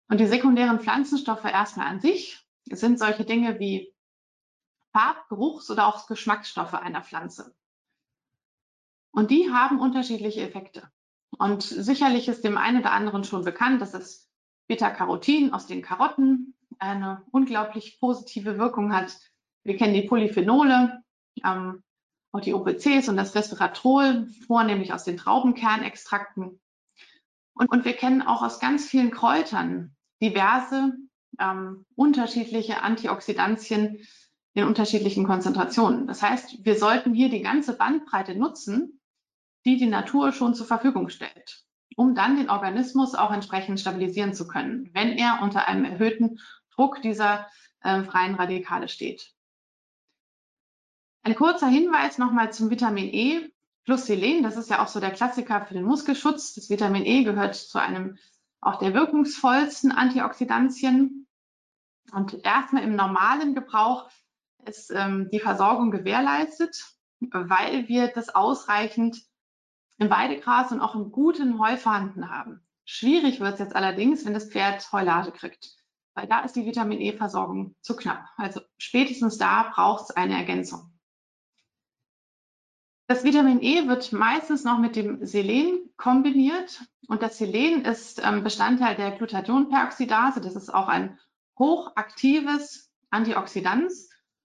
[SPEAKER 1] Und die sekundären Pflanzenstoffe erstmal an sich sind solche Dinge wie Farb-, Geruchs- oder auch Geschmacksstoffe einer Pflanze. Und die haben unterschiedliche Effekte. Und sicherlich ist dem einen oder anderen schon bekannt, dass das Beta-Carotin aus den Karotten eine unglaublich positive Wirkung hat wir kennen die Polyphenole, ähm, auch die OPCs und das Resveratrol, vornehmlich aus den Traubenkernextrakten. Und, und wir kennen auch aus ganz vielen Kräutern diverse ähm, unterschiedliche Antioxidantien in unterschiedlichen Konzentrationen. Das heißt, wir sollten hier die ganze Bandbreite nutzen, die die Natur schon zur Verfügung stellt, um dann den Organismus auch entsprechend stabilisieren zu können, wenn er unter einem erhöhten Druck dieser äh, freien Radikale steht. Ein kurzer Hinweis nochmal zum Vitamin E plus Selen. Das ist ja auch so der Klassiker für den Muskelschutz. Das Vitamin E gehört zu einem auch der wirkungsvollsten Antioxidantien. Und erstmal im normalen Gebrauch ist ähm, die Versorgung gewährleistet, weil wir das ausreichend im Weidegras und auch im guten Heu vorhanden haben. Schwierig wird es jetzt allerdings, wenn das Pferd Heulage kriegt, weil da ist die Vitamin E-Versorgung zu knapp. Also spätestens da braucht es eine Ergänzung. Das Vitamin E wird meistens noch mit dem Selen kombiniert und das Selen ist ähm, Bestandteil der Glutathionperoxidase. Das ist auch ein hochaktives Antioxidant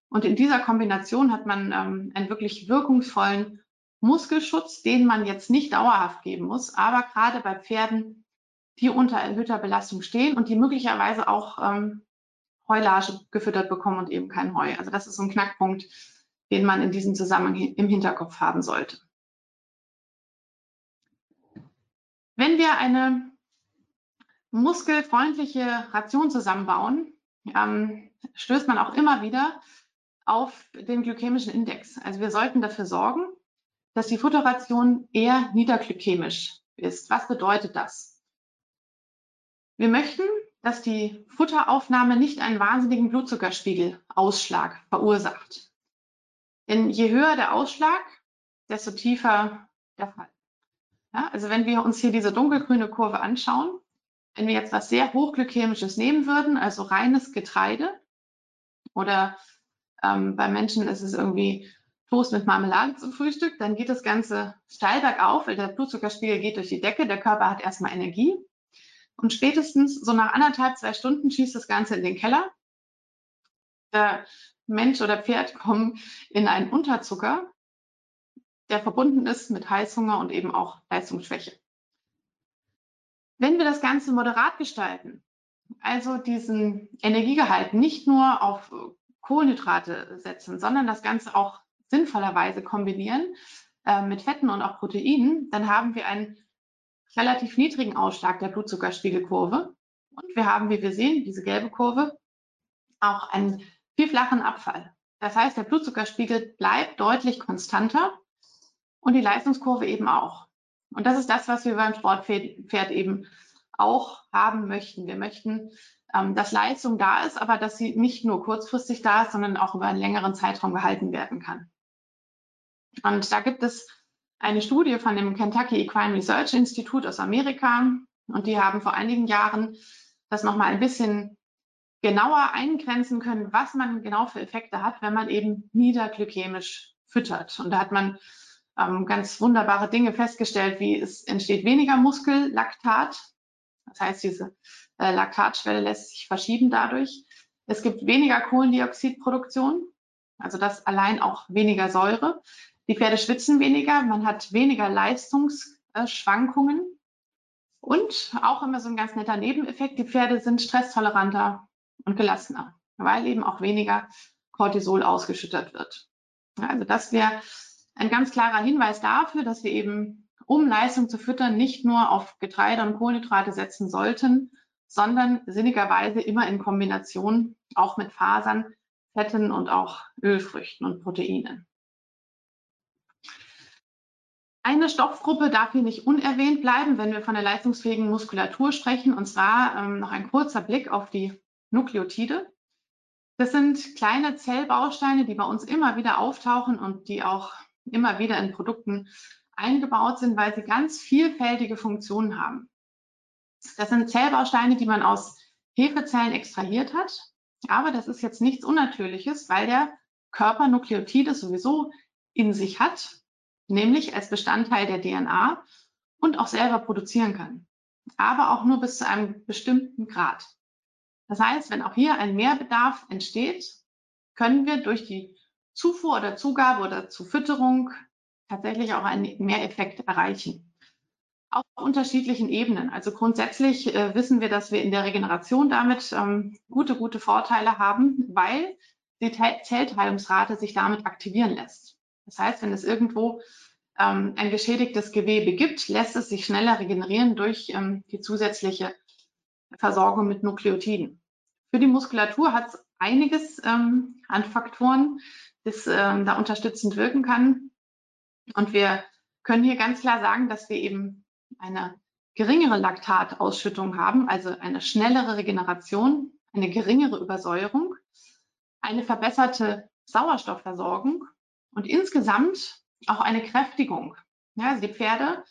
[SPEAKER 1] und in dieser Kombination hat man ähm, einen wirklich wirkungsvollen Muskelschutz, den man jetzt nicht dauerhaft geben muss, aber gerade bei Pferden, die unter erhöhter Belastung stehen und die möglicherweise auch ähm, Heulage gefüttert bekommen und eben kein Heu. Also das ist so ein Knackpunkt, den man in diesem Zusammenhang im Hinterkopf haben sollte. Wenn wir eine muskelfreundliche Ration zusammenbauen, ähm, stößt man auch immer wieder auf den glykämischen Index. Also wir sollten dafür sorgen, dass die Futterration eher niederglykämisch ist. Was bedeutet das? Wir möchten, dass die Futteraufnahme nicht einen wahnsinnigen Blutzuckerspiegelausschlag verursacht. Denn je höher der Ausschlag, desto tiefer der Fall. Ja, also wenn wir uns hier diese dunkelgrüne Kurve anschauen, wenn wir jetzt was sehr hochglykämisches nehmen würden, also reines Getreide oder ähm, bei Menschen ist es irgendwie Toast mit Marmelade zum Frühstück, dann geht das Ganze steil bergauf, weil der Blutzuckerspiegel geht durch die Decke, der Körper hat erstmal Energie. Und spätestens so nach anderthalb, zwei Stunden schießt das Ganze in den Keller. Der Mensch oder Pferd kommen in einen Unterzucker, der verbunden ist mit Heißhunger und eben auch Leistungsschwäche. Wenn wir das Ganze moderat gestalten, also diesen Energiegehalt nicht nur auf Kohlenhydrate setzen, sondern das Ganze auch sinnvollerweise kombinieren äh, mit Fetten und auch Proteinen, dann haben wir einen relativ niedrigen Ausschlag der Blutzuckerspiegelkurve. Und wir haben, wie wir sehen, diese gelbe Kurve, auch einen viel flachen Abfall. Das heißt, der Blutzuckerspiegel bleibt deutlich konstanter und die Leistungskurve eben auch. Und das ist das, was wir beim Sportpferd eben auch haben möchten. Wir möchten ähm, dass Leistung da ist, aber dass sie nicht nur kurzfristig da ist, sondern auch über einen längeren Zeitraum gehalten werden kann. Und da gibt es eine Studie von dem Kentucky Equine Research Institute aus Amerika und die haben vor einigen Jahren das nochmal ein bisschen genauer eingrenzen können, was man genau für Effekte hat, wenn man eben niederglykämisch füttert. Und da hat man ähm, ganz wunderbare Dinge festgestellt, wie es entsteht weniger Muskellaktat. Das heißt, diese äh, Laktatschwelle lässt sich verschieben dadurch. Es gibt weniger Kohlendioxidproduktion, also das allein auch weniger Säure. Die Pferde schwitzen weniger, man hat weniger Leistungsschwankungen und auch immer so ein ganz netter Nebeneffekt, die Pferde sind stresstoleranter und gelassener, weil eben auch weniger Cortisol ausgeschüttet wird. Also das wäre ein ganz klarer Hinweis dafür, dass wir eben, um Leistung zu füttern, nicht nur auf Getreide und Kohlenhydrate setzen sollten, sondern sinnigerweise immer in Kombination auch mit Fasern, Fetten und auch Ölfrüchten und Proteinen. Eine Stoffgruppe darf hier nicht unerwähnt bleiben, wenn wir von der leistungsfähigen Muskulatur sprechen, und zwar ähm, noch ein kurzer Blick auf die Nukleotide. Das sind kleine Zellbausteine, die bei uns immer wieder auftauchen und die auch immer wieder in Produkten eingebaut sind, weil sie ganz vielfältige Funktionen haben. Das sind Zellbausteine, die man aus Hefezellen extrahiert hat. Aber das ist jetzt nichts Unnatürliches, weil der Körper Nukleotide sowieso in sich hat, nämlich als Bestandteil der DNA und auch selber produzieren kann. Aber auch nur bis zu einem bestimmten Grad. Das heißt, wenn auch hier ein Mehrbedarf entsteht, können wir durch die Zufuhr oder Zugabe oder Zufütterung tatsächlich auch einen Mehreffekt erreichen auf unterschiedlichen Ebenen. Also grundsätzlich äh, wissen wir, dass wir in der Regeneration damit ähm, gute, gute Vorteile haben, weil die Zellteilungsrate sich damit aktivieren lässt. Das heißt, wenn es irgendwo ähm, ein geschädigtes Gewebe gibt, lässt es sich schneller regenerieren durch ähm, die zusätzliche Versorgung mit Nukleotiden. Für die Muskulatur hat es einiges ähm, an Faktoren, das ähm, da unterstützend wirken kann. Und wir können hier ganz klar sagen, dass wir eben eine geringere Laktatausschüttung haben, also eine schnellere Regeneration, eine geringere Übersäuerung, eine verbesserte Sauerstoffversorgung und insgesamt auch eine Kräftigung. Ja, also die Pferde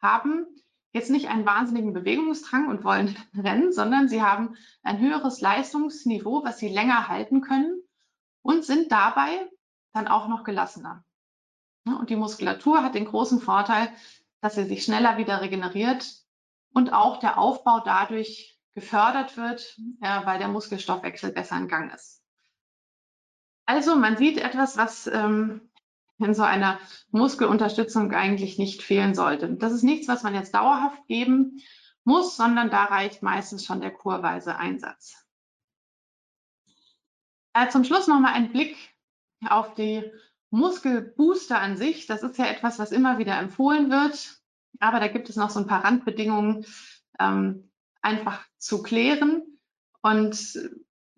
[SPEAKER 1] haben jetzt nicht einen wahnsinnigen Bewegungsdrang und wollen rennen, sondern sie haben ein höheres Leistungsniveau, was sie länger halten können und sind dabei dann auch noch gelassener. Und die Muskulatur hat den großen Vorteil, dass sie sich schneller wieder regeneriert und auch der Aufbau dadurch gefördert wird, weil der Muskelstoffwechsel besser in Gang ist. Also man sieht etwas, was ähm, in so einer Muskelunterstützung eigentlich nicht fehlen sollte. Das ist nichts, was man jetzt dauerhaft geben muss, sondern da reicht meistens schon der kurweise Einsatz. Äh, zum Schluss nochmal ein Blick auf die Muskelbooster an sich. Das ist ja etwas, was immer wieder empfohlen wird, aber da gibt es noch so ein paar Randbedingungen ähm, einfach zu klären. Und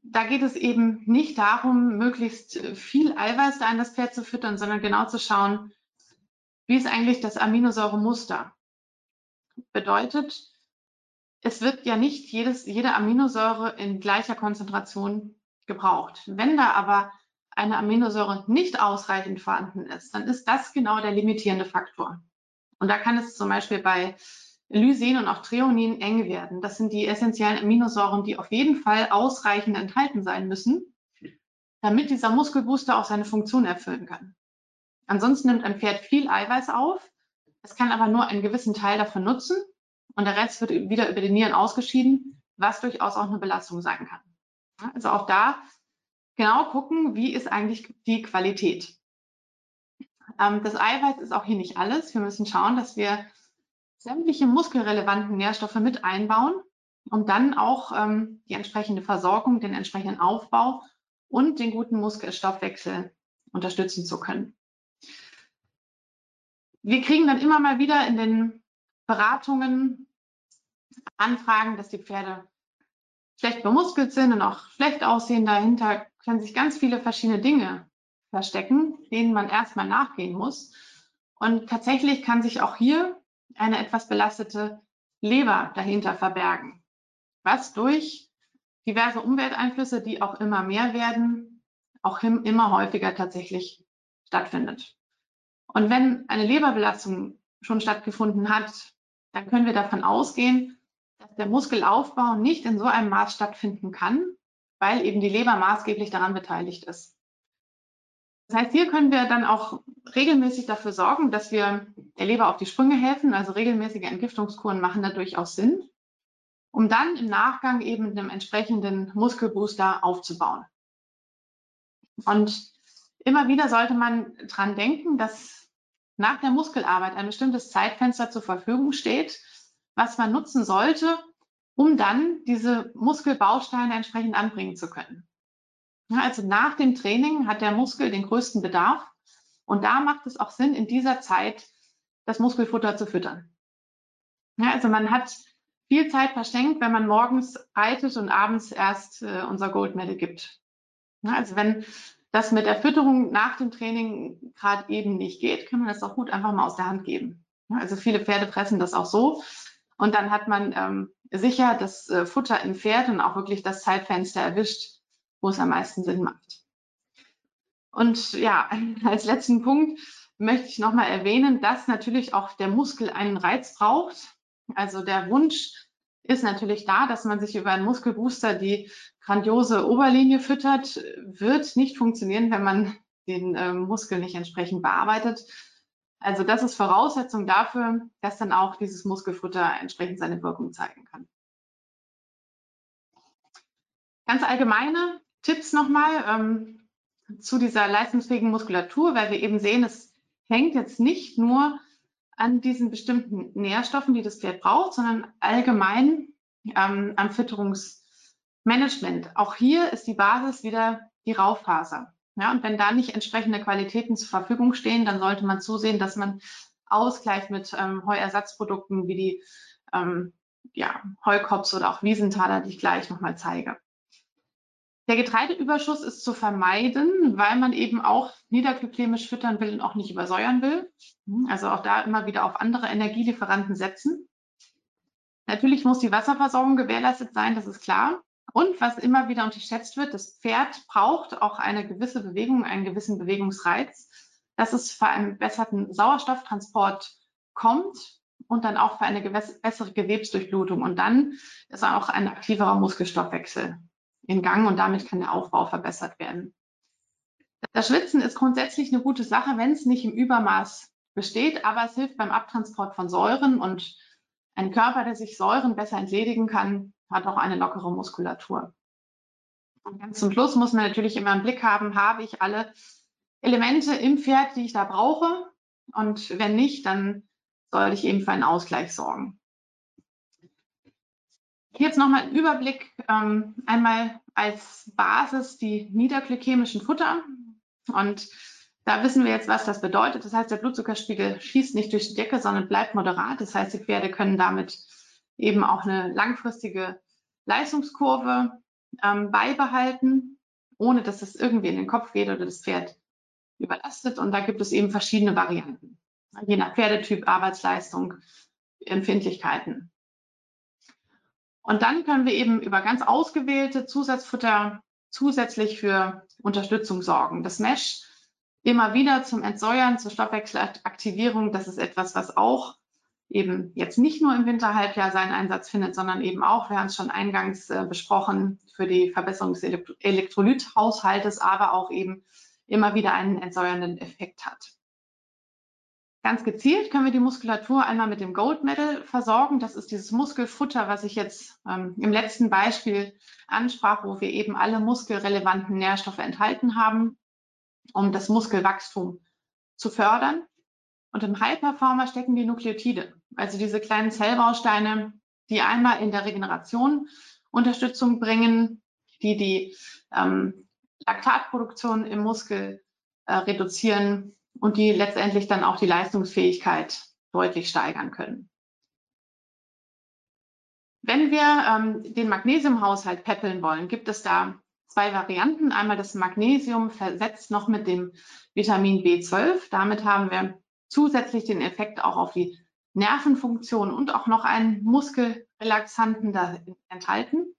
[SPEAKER 1] da geht es eben nicht darum, möglichst viel Eiweiß da in das Pferd zu füttern, sondern genau zu schauen, wie ist eigentlich das Aminosäuremuster. Bedeutet, es wird ja nicht jedes, jede Aminosäure in gleicher Konzentration gebraucht. Wenn da aber eine Aminosäure nicht ausreichend vorhanden ist, dann ist das genau der limitierende Faktor. Und da kann es zum Beispiel bei Lysin und auch Treonin eng werden. Das sind die essentiellen Aminosäuren, die auf jeden Fall ausreichend enthalten sein müssen, damit dieser Muskelbooster auch seine Funktion erfüllen kann. Ansonsten nimmt ein Pferd viel Eiweiß auf, es kann aber nur einen gewissen Teil davon nutzen und der Rest wird wieder über die Nieren ausgeschieden, was durchaus auch eine Belastung sein kann. Also auch da genau gucken, wie ist eigentlich die Qualität. Ähm, das Eiweiß ist auch hier nicht alles. Wir müssen schauen, dass wir sämtliche muskelrelevanten Nährstoffe mit einbauen, um dann auch ähm, die entsprechende Versorgung, den entsprechenden Aufbau und den guten Muskelstoffwechsel unterstützen zu können. Wir kriegen dann immer mal wieder in den Beratungen Anfragen, dass die Pferde schlecht bemuskelt sind und auch schlecht aussehen. Dahinter können sich ganz viele verschiedene Dinge verstecken, denen man erstmal nachgehen muss. Und tatsächlich kann sich auch hier eine etwas belastete Leber dahinter verbergen, was durch diverse Umwelteinflüsse, die auch immer mehr werden, auch immer häufiger tatsächlich stattfindet. Und wenn eine Leberbelastung schon stattgefunden hat, dann können wir davon ausgehen, dass der Muskelaufbau nicht in so einem Maß stattfinden kann, weil eben die Leber maßgeblich daran beteiligt ist. Das heißt, hier können wir dann auch regelmäßig dafür sorgen, dass wir der Leber auf die Sprünge helfen. Also regelmäßige Entgiftungskuren machen da durchaus Sinn, um dann im Nachgang eben einem entsprechenden Muskelbooster aufzubauen. Und immer wieder sollte man dran denken, dass nach der Muskelarbeit ein bestimmtes Zeitfenster zur Verfügung steht, was man nutzen sollte, um dann diese Muskelbausteine entsprechend anbringen zu können. Also nach dem Training hat der Muskel den größten Bedarf und da macht es auch Sinn, in dieser Zeit das Muskelfutter zu füttern. Also man hat viel Zeit verschenkt, wenn man morgens reitet und abends erst äh, unser Gold Medal gibt. Also wenn das mit der Fütterung nach dem Training gerade eben nicht geht, kann man das auch gut einfach mal aus der Hand geben. Also viele Pferde fressen das auch so und dann hat man ähm, sicher das äh, Futter im Pferd und auch wirklich das Zeitfenster erwischt, wo es am meisten Sinn macht. Und ja, als letzten Punkt möchte ich nochmal erwähnen, dass natürlich auch der Muskel einen Reiz braucht. Also der Wunsch ist natürlich da, dass man sich über einen Muskelbooster die grandiose Oberlinie füttert, wird nicht funktionieren, wenn man den äh, Muskel nicht entsprechend bearbeitet. Also das ist Voraussetzung dafür, dass dann auch dieses Muskelfutter entsprechend seine Wirkung zeigen kann. Ganz allgemeine Tipps nochmal ähm, zu dieser leistungsfähigen Muskulatur, weil wir eben sehen, es hängt jetzt nicht nur an diesen bestimmten Nährstoffen, die das Pferd braucht, sondern allgemein ähm, am Fütterungsmanagement. Auch hier ist die Basis wieder die Raufaser. Ja, und wenn da nicht entsprechende Qualitäten zur Verfügung stehen, dann sollte man zusehen, dass man ausgleicht mit ähm, Heuersatzprodukten wie die ähm, ja, Heukops oder auch Wiesenthaler, die ich gleich nochmal zeige. Der Getreideüberschuss ist zu vermeiden, weil man eben auch niederglykämisch füttern will und auch nicht übersäuern will. Also auch da immer wieder auf andere Energielieferanten setzen. Natürlich muss die Wasserversorgung gewährleistet sein, das ist klar. Und was immer wieder unterschätzt wird, das Pferd braucht auch eine gewisse Bewegung, einen gewissen Bewegungsreiz, dass es vor einem besserten Sauerstofftransport kommt und dann auch für eine bessere Gewebsdurchblutung. Und dann ist auch ein aktiverer Muskelstoffwechsel in Gang und damit kann der Aufbau verbessert werden. Das Schwitzen ist grundsätzlich eine gute Sache, wenn es nicht im Übermaß besteht, aber es hilft beim Abtransport von Säuren und ein Körper, der sich Säuren besser entledigen kann, hat auch eine lockere Muskulatur. Und ganz zum Schluss muss man natürlich immer im Blick haben, habe ich alle Elemente im Pferd, die ich da brauche? Und wenn nicht, dann soll ich eben für einen Ausgleich sorgen. Hier jetzt nochmal ein Überblick, ähm, einmal als Basis die niederglykämischen Futter. Und da wissen wir jetzt, was das bedeutet. Das heißt, der Blutzuckerspiegel schießt nicht durch die Decke, sondern bleibt moderat. Das heißt, die Pferde können damit eben auch eine langfristige Leistungskurve ähm, beibehalten, ohne dass es irgendwie in den Kopf geht oder das Pferd überlastet. Und da gibt es eben verschiedene Varianten, je nach Pferdetyp, Arbeitsleistung, Empfindlichkeiten. Und dann können wir eben über ganz ausgewählte Zusatzfutter zusätzlich für Unterstützung sorgen. Das Mesh immer wieder zum Entsäuern, zur Stoffwechselaktivierung, das ist etwas, was auch eben jetzt nicht nur im Winterhalbjahr seinen Einsatz findet, sondern eben auch, wir haben es schon eingangs äh, besprochen, für die Verbesserung des Elektrolythaushaltes, aber auch eben immer wieder einen entsäuernden Effekt hat. Ganz gezielt können wir die Muskulatur einmal mit dem Gold Medal versorgen. Das ist dieses Muskelfutter, was ich jetzt ähm, im letzten Beispiel ansprach, wo wir eben alle muskelrelevanten Nährstoffe enthalten haben, um das Muskelwachstum zu fördern. Und im High Performer stecken die Nukleotide, also diese kleinen Zellbausteine, die einmal in der Regeneration Unterstützung bringen, die die ähm, Laktatproduktion im Muskel äh, reduzieren und die letztendlich dann auch die Leistungsfähigkeit deutlich steigern können. Wenn wir ähm, den Magnesiumhaushalt peppeln wollen, gibt es da zwei Varianten. Einmal das Magnesium versetzt noch mit dem Vitamin B12. Damit haben wir zusätzlich den Effekt auch auf die Nervenfunktion und auch noch einen Muskelrelaxanten da enthalten.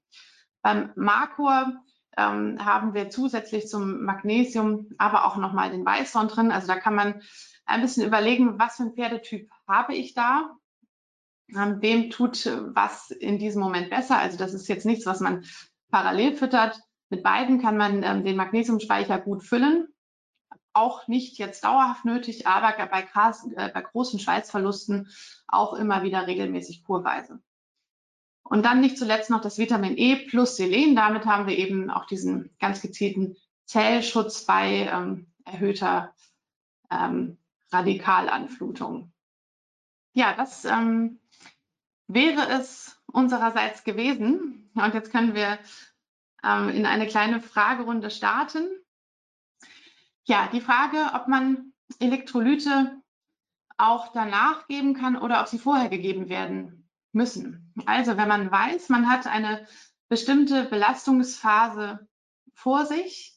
[SPEAKER 1] Beim Markor ähm, haben wir zusätzlich zum Magnesium aber auch nochmal den Weißdorn drin. Also da kann man ein bisschen überlegen, was für ein Pferdetyp habe ich da? Ähm, wem tut was in diesem Moment besser? Also das ist jetzt nichts, was man parallel füttert. Mit beiden kann man ähm, den Magnesiumspeicher gut füllen. Auch nicht jetzt dauerhaft nötig, aber bei, äh, bei großen Schweißverlusten auch immer wieder regelmäßig kurweise. Und dann nicht zuletzt noch das Vitamin E plus Selen. Damit haben wir eben auch diesen ganz gezielten Zellschutz bei ähm, erhöhter ähm, Radikalanflutung. Ja, das ähm, wäre es unsererseits gewesen. Und jetzt können wir ähm, in eine kleine Fragerunde starten. Ja, die Frage, ob man Elektrolyte auch danach geben kann oder ob sie vorher gegeben werden müssen. Also wenn man weiß, man hat eine bestimmte Belastungsphase vor sich,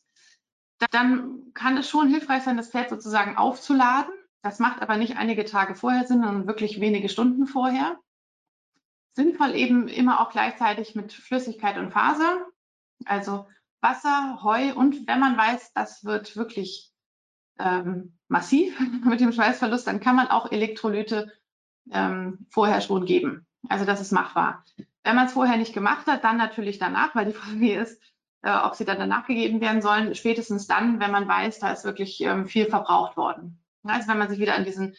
[SPEAKER 1] dann kann es schon hilfreich sein, das Pferd sozusagen aufzuladen. Das macht aber nicht einige Tage vorher Sinn, sondern wirklich wenige Stunden vorher. Sinnvoll eben immer auch gleichzeitig mit Flüssigkeit und Faser, also Wasser, Heu und wenn man weiß, das wird wirklich ähm, massiv mit dem Schweißverlust, dann kann man auch Elektrolyte ähm, vorher schon geben. Also das ist machbar. Wenn man es vorher nicht gemacht hat, dann natürlich danach, weil die Frage ist, äh, ob sie dann danach gegeben werden sollen, spätestens dann, wenn man weiß, da ist wirklich ähm, viel verbraucht worden. Also wenn man sich wieder an diesen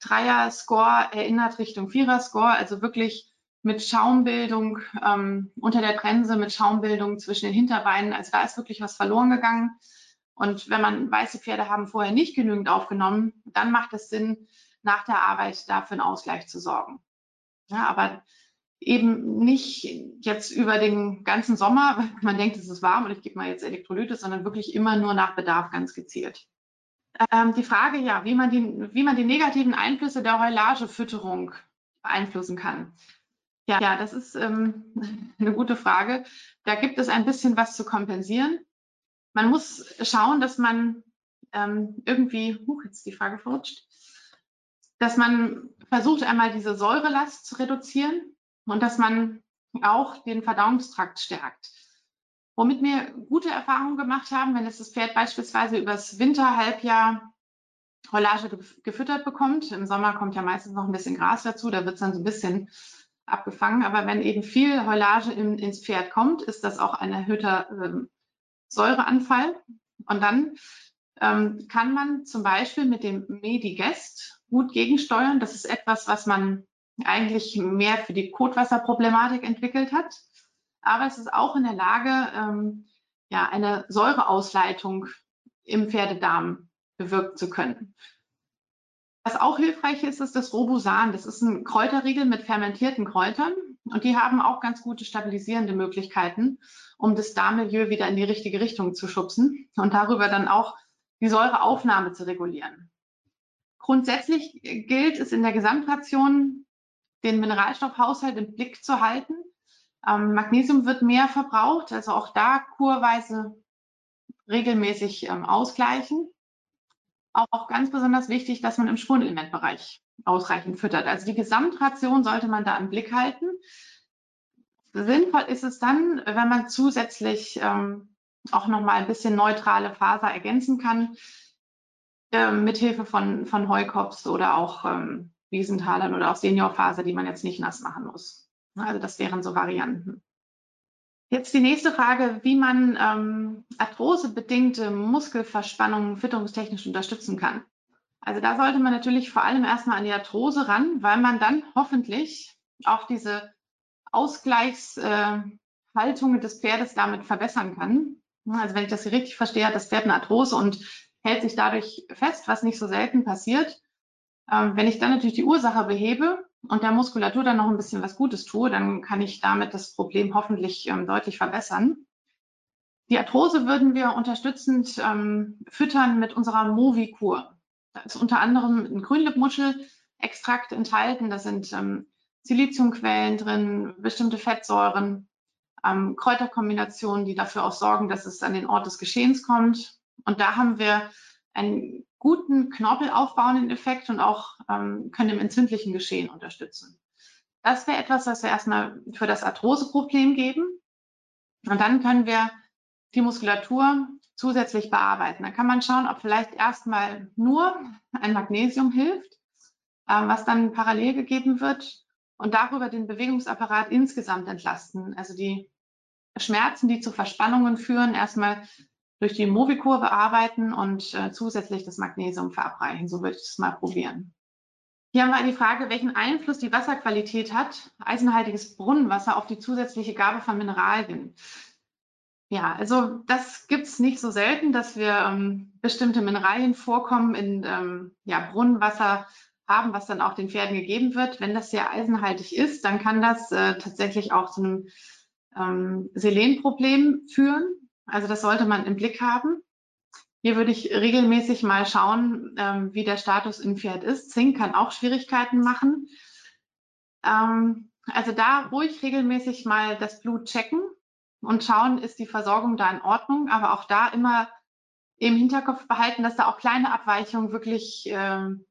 [SPEAKER 1] Dreier-Score erinnert Richtung Vierer-Score, also wirklich mit Schaumbildung ähm, unter der Trense, mit Schaumbildung zwischen den Hinterbeinen, also da ist wirklich was verloren gegangen. Und wenn man weiß, die Pferde haben vorher nicht genügend aufgenommen, dann macht es Sinn, nach der Arbeit dafür einen Ausgleich zu sorgen. Ja, aber eben nicht jetzt über den ganzen Sommer, weil man denkt, es ist warm und ich gebe mal jetzt Elektrolyte, sondern wirklich immer nur nach Bedarf ganz gezielt. Ähm, die Frage, ja, wie man, die, wie man die negativen Einflüsse der Heulagefütterung beeinflussen kann. Ja, ja das ist ähm, eine gute Frage. Da gibt es ein bisschen was zu kompensieren. Man muss schauen, dass man ähm, irgendwie, huch, jetzt die Frage verrutscht, dass man versucht einmal diese Säurelast zu reduzieren und dass man auch den Verdauungstrakt stärkt. Womit wir gute Erfahrungen gemacht haben, wenn es das Pferd beispielsweise übers Winterhalbjahr Heulage gefüttert bekommt. Im Sommer kommt ja meistens noch ein bisschen Gras dazu, da wird es dann so ein bisschen abgefangen. Aber wenn eben viel Heulage in, ins Pferd kommt, ist das auch ein erhöhter äh, Säureanfall. Und dann ähm, kann man zum Beispiel mit dem Medigest gut gegensteuern. Das ist etwas, was man eigentlich mehr für die Kotwasserproblematik entwickelt hat. Aber es ist auch in der Lage, ähm, ja, eine Säureausleitung im Pferdedarm bewirken zu können. Was auch hilfreich ist, ist das Robusan. Das ist ein Kräuterriegel mit fermentierten Kräutern und die haben auch ganz gute stabilisierende Möglichkeiten, um das Darmmilieu wieder in die richtige Richtung zu schubsen und darüber dann auch die Säureaufnahme zu regulieren. Grundsätzlich gilt es in der Gesamtration, den Mineralstoffhaushalt im Blick zu halten. Ähm, Magnesium wird mehr verbraucht, also auch da kurweise regelmäßig ähm, ausgleichen. Auch ganz besonders wichtig, dass man im Spurenelementbereich ausreichend füttert. Also die Gesamtration sollte man da im Blick halten. Sinnvoll ist es dann, wenn man zusätzlich ähm, auch nochmal ein bisschen neutrale Faser ergänzen kann, äh, mithilfe von, von Heukops oder auch ähm, Wiesentalern oder auch Seniorfaser, die man jetzt nicht nass machen muss. Also das wären so Varianten. Jetzt die nächste Frage, wie man ähm, arthrosebedingte Muskelverspannungen fütterungstechnisch unterstützen kann. Also da sollte man natürlich vor allem erstmal an die Arthrose ran, weil man dann hoffentlich auch diese Ausgleichshaltungen äh, des Pferdes damit verbessern kann. Also wenn ich das hier richtig verstehe, hat das Pferd eine Arthrose und hält sich dadurch fest, was nicht so selten passiert. Ähm, wenn ich dann natürlich die Ursache behebe, und der Muskulatur dann noch ein bisschen was Gutes tue, dann kann ich damit das Problem hoffentlich ähm, deutlich verbessern. Die Arthrose würden wir unterstützend ähm, füttern mit unserer Movikur. Da ist unter anderem ein Grünlippmuschelextrakt enthalten. Da sind Siliziumquellen drin, bestimmte Fettsäuren, ähm, Kräuterkombinationen, die dafür auch sorgen, dass es an den Ort des Geschehens kommt. Und da haben wir einen guten knorpelaufbauenden Effekt und auch ähm, können im entzündlichen Geschehen unterstützen. Das wäre etwas, was wir erstmal für das Arthroseproblem geben. Und dann können wir die Muskulatur zusätzlich bearbeiten. Da kann man schauen, ob vielleicht erstmal nur ein Magnesium hilft, äh, was dann parallel gegeben wird und darüber den Bewegungsapparat insgesamt entlasten. Also die Schmerzen, die zu Verspannungen führen, erstmal durch die Movikur bearbeiten und äh, zusätzlich das Magnesium verabreichen. So würde ich das mal probieren. Hier haben wir die Frage, welchen Einfluss die Wasserqualität hat, eisenhaltiges Brunnenwasser auf die zusätzliche Gabe von Mineralien. Ja, also das gibt es nicht so selten, dass wir ähm, bestimmte Mineralien vorkommen in ähm, ja, Brunnenwasser haben, was dann auch den Pferden gegeben wird. Wenn das sehr eisenhaltig ist, dann kann das äh, tatsächlich auch zu einem ähm, Selenproblem führen. Also das sollte man im Blick haben. Hier würde ich regelmäßig mal schauen, ähm, wie der Status im Pferd ist. Zink kann auch Schwierigkeiten machen. Ähm, also da ruhig regelmäßig mal das Blut checken und schauen, ist die Versorgung da in Ordnung. Aber auch da immer im Hinterkopf behalten, dass da auch kleine Abweichungen wirklich ähm,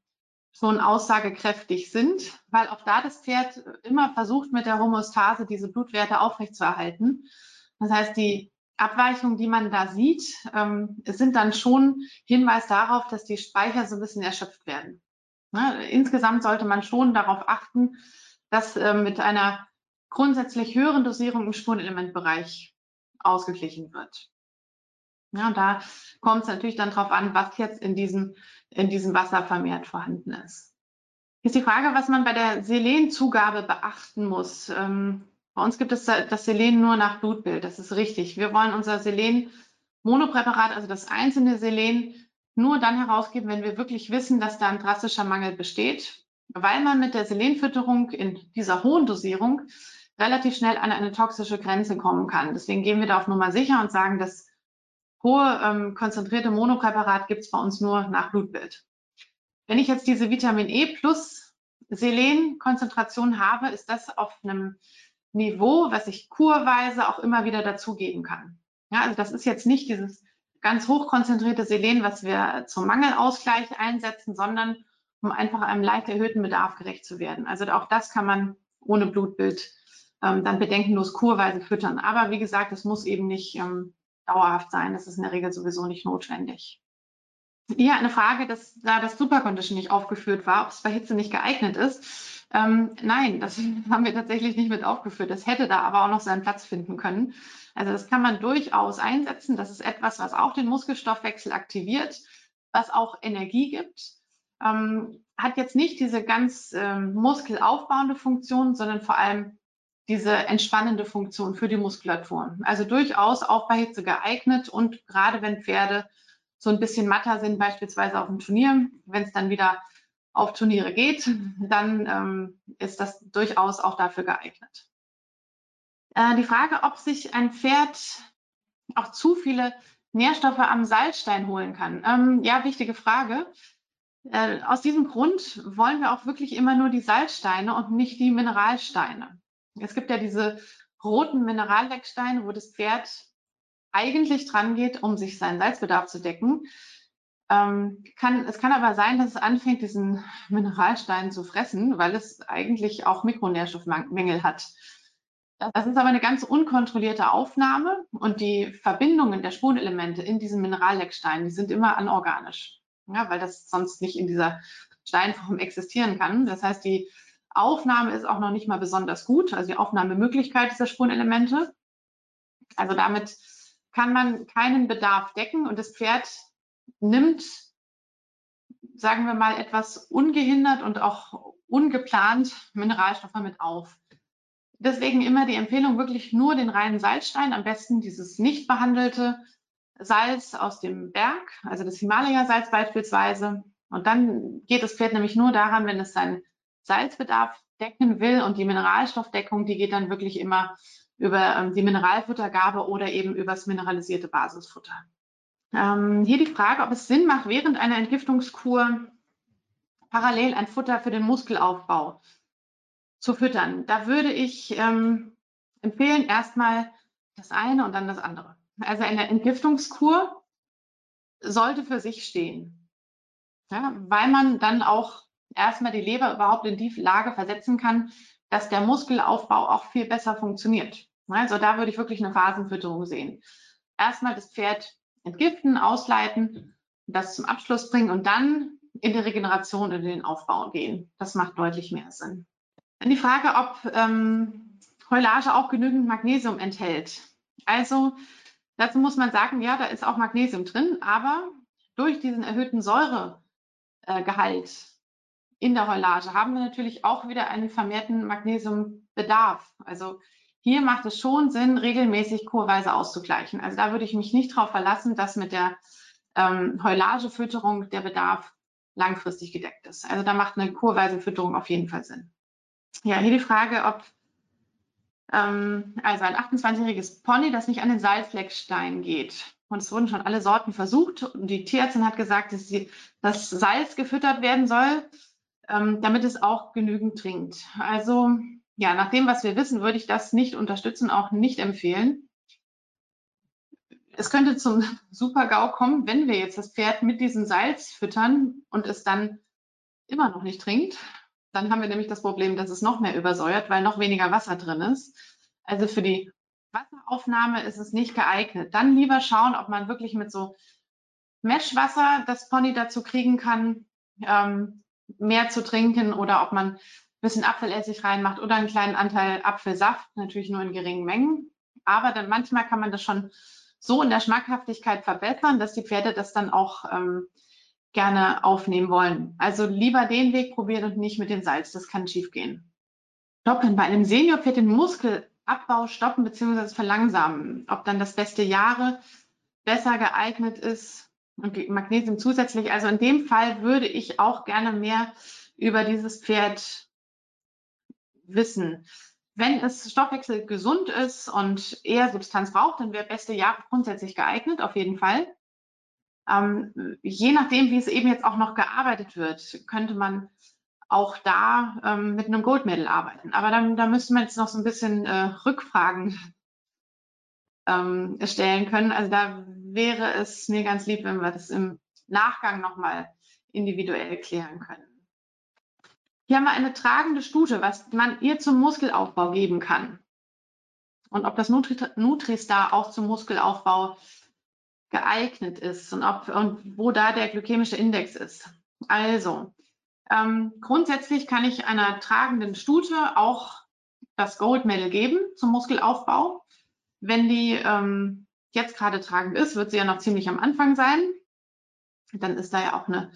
[SPEAKER 1] schon aussagekräftig sind, weil auch da das Pferd immer versucht, mit der Homostase diese Blutwerte aufrechtzuerhalten. Das heißt, die Abweichungen, die man da sieht, ähm, sind dann schon Hinweis darauf, dass die Speicher so ein bisschen erschöpft werden. Ne? Insgesamt sollte man schon darauf achten, dass äh, mit einer grundsätzlich höheren Dosierung im Spurenelementbereich ausgeglichen wird. Ja, da kommt es natürlich dann darauf an, was jetzt in diesem, in diesem Wasser vermehrt vorhanden ist. Hier ist die Frage, was man bei der Selenzugabe beachten muss. Ähm, bei uns gibt es das Selen nur nach Blutbild. Das ist richtig. Wir wollen unser Selen-Monopräparat, also das einzelne Selen, nur dann herausgeben, wenn wir wirklich wissen, dass da ein drastischer Mangel besteht, weil man mit der Selenfütterung in dieser hohen Dosierung relativ schnell an eine toxische Grenze kommen kann. Deswegen gehen wir da auf Nummer sicher und sagen, das hohe ähm, konzentrierte Monopräparat gibt es bei uns nur nach Blutbild. Wenn ich jetzt diese Vitamin E plus Selen-Konzentration habe, ist das auf einem Niveau, was ich kurweise auch immer wieder dazugeben kann. Ja, also das ist jetzt nicht dieses ganz hochkonzentrierte Selen, was wir zum Mangelausgleich einsetzen, sondern um einfach einem leicht erhöhten Bedarf gerecht zu werden. Also auch das kann man ohne Blutbild ähm, dann bedenkenlos kurweise füttern. Aber wie gesagt, es muss eben nicht ähm, dauerhaft sein. Das ist in der Regel sowieso nicht notwendig. Ja, eine Frage, dass da das Supercondition nicht aufgeführt war, ob es bei Hitze nicht geeignet ist. Ähm, nein, das haben wir tatsächlich nicht mit aufgeführt. Das hätte da aber auch noch seinen Platz finden können. Also das kann man durchaus einsetzen. Das ist etwas, was auch den Muskelstoffwechsel aktiviert, was auch Energie gibt. Ähm, hat jetzt nicht diese ganz ähm, muskelaufbauende Funktion, sondern vor allem diese entspannende Funktion für die Muskulatur. Also durchaus auch bei Hitze geeignet und gerade wenn Pferde so ein bisschen matter sind, beispielsweise auf dem Turnier, wenn es dann wieder auf Turniere geht, dann ähm, ist das durchaus auch dafür geeignet. Äh, die Frage, ob sich ein Pferd auch zu viele Nährstoffe am Salzstein holen kann. Ähm, ja, wichtige Frage. Äh, aus diesem Grund wollen wir auch wirklich immer nur die Salzsteine und nicht die Mineralsteine. Es gibt ja diese roten Minerallecksteine, wo das Pferd eigentlich dran geht, um sich seinen Salzbedarf zu decken. Ähm, kann, es kann aber sein, dass es anfängt, diesen Mineralstein zu fressen, weil es eigentlich auch Mikronährstoffmängel hat. Das ist aber eine ganz unkontrollierte Aufnahme und die Verbindungen der Spurenelemente in diesen Minerallecksteinen, die sind immer anorganisch, ja, weil das sonst nicht in dieser Steinform existieren kann. Das heißt, die Aufnahme ist auch noch nicht mal besonders gut, also die Aufnahmemöglichkeit dieser Spurenelemente. Also damit kann man keinen Bedarf decken und das Pferd nimmt, sagen wir mal, etwas ungehindert und auch ungeplant Mineralstoffe mit auf. Deswegen immer die Empfehlung, wirklich nur den reinen Salzstein, am besten dieses nicht behandelte Salz aus dem Berg, also das Himalaya-Salz beispielsweise. Und dann geht das Pferd nämlich nur daran, wenn es seinen Salzbedarf decken will und die Mineralstoffdeckung, die geht dann wirklich immer über ähm, die Mineralfuttergabe oder eben übers mineralisierte Basisfutter. Ähm, hier die Frage, ob es Sinn macht, während einer Entgiftungskur parallel ein Futter für den Muskelaufbau zu füttern. Da würde ich ähm, empfehlen, erstmal das eine und dann das andere. Also eine Entgiftungskur sollte für sich stehen, ja, weil man dann auch erstmal die Leber überhaupt in die Lage versetzen kann, dass der Muskelaufbau auch viel besser funktioniert. Also da würde ich wirklich eine Phasenfütterung sehen. Erstmal das Pferd entgiften, ausleiten, das zum Abschluss bringen und dann in die Regeneration, in den Aufbau gehen. Das macht deutlich mehr Sinn. Dann die Frage, ob ähm, Heulage auch genügend Magnesium enthält. Also dazu muss man sagen, ja, da ist auch Magnesium drin, aber durch diesen erhöhten Säuregehalt in der Heulage haben wir natürlich auch wieder einen vermehrten Magnesiumbedarf. Also hier macht es schon Sinn, regelmäßig kurweise auszugleichen. Also da würde ich mich nicht darauf verlassen, dass mit der ähm, Heulagefütterung der Bedarf langfristig gedeckt ist. Also da macht eine kurweise Fütterung auf jeden Fall Sinn. Ja, hier die Frage, ob ähm, also ein 28-jähriges Pony, das nicht an den Salzleckstein geht. Und es wurden schon alle Sorten versucht. Und die Tierärztin hat gesagt, dass sie, das Salz gefüttert werden soll, ähm, damit es auch genügend trinkt. Also ja, nach dem, was wir wissen, würde ich das nicht unterstützen, auch nicht empfehlen. Es könnte zum Super-GAU kommen, wenn wir jetzt das Pferd mit diesem Salz füttern und es dann immer noch nicht trinkt. Dann haben wir nämlich das Problem, dass es noch mehr übersäuert, weil noch weniger Wasser drin ist. Also für die Wasseraufnahme ist es nicht geeignet. Dann lieber schauen, ob man wirklich mit so Meshwasser das Pony dazu kriegen kann, ähm, mehr zu trinken oder ob man bisschen Apfelessig reinmacht oder einen kleinen Anteil Apfelsaft, natürlich nur in geringen Mengen. Aber dann manchmal kann man das schon so in der Schmackhaftigkeit verbessern, dass die Pferde das dann auch ähm, gerne aufnehmen wollen. Also lieber den Weg probieren und nicht mit dem Salz, das kann schiefgehen. Stoppen. Bei einem Seniorpferd den Muskelabbau stoppen bzw. verlangsamen. Ob dann das beste Jahre besser geeignet ist und Magnesium zusätzlich. Also in dem Fall würde ich auch gerne mehr über dieses Pferd wissen. Wenn es Stoffwechsel gesund ist und eher Substanz braucht, dann wäre beste Jahr grundsätzlich geeignet, auf jeden Fall. Ähm, je nachdem, wie es eben jetzt auch noch gearbeitet wird, könnte man auch da ähm, mit einem Goldmedal arbeiten. Aber dann, da müsste man jetzt noch so ein bisschen äh, Rückfragen ähm, stellen können. Also da wäre es mir ganz lieb, wenn wir das im Nachgang nochmal individuell klären können. Hier haben wir eine tragende Stute, was man ihr zum Muskelaufbau geben kann. Und ob das Nutri Nutristar auch zum Muskelaufbau geeignet ist und, ob, und wo da der glykämische Index ist. Also, ähm, grundsätzlich kann ich einer tragenden Stute auch das Gold Medal geben zum Muskelaufbau. Wenn die ähm, jetzt gerade tragend ist, wird sie ja noch ziemlich am Anfang sein. Dann ist da ja auch eine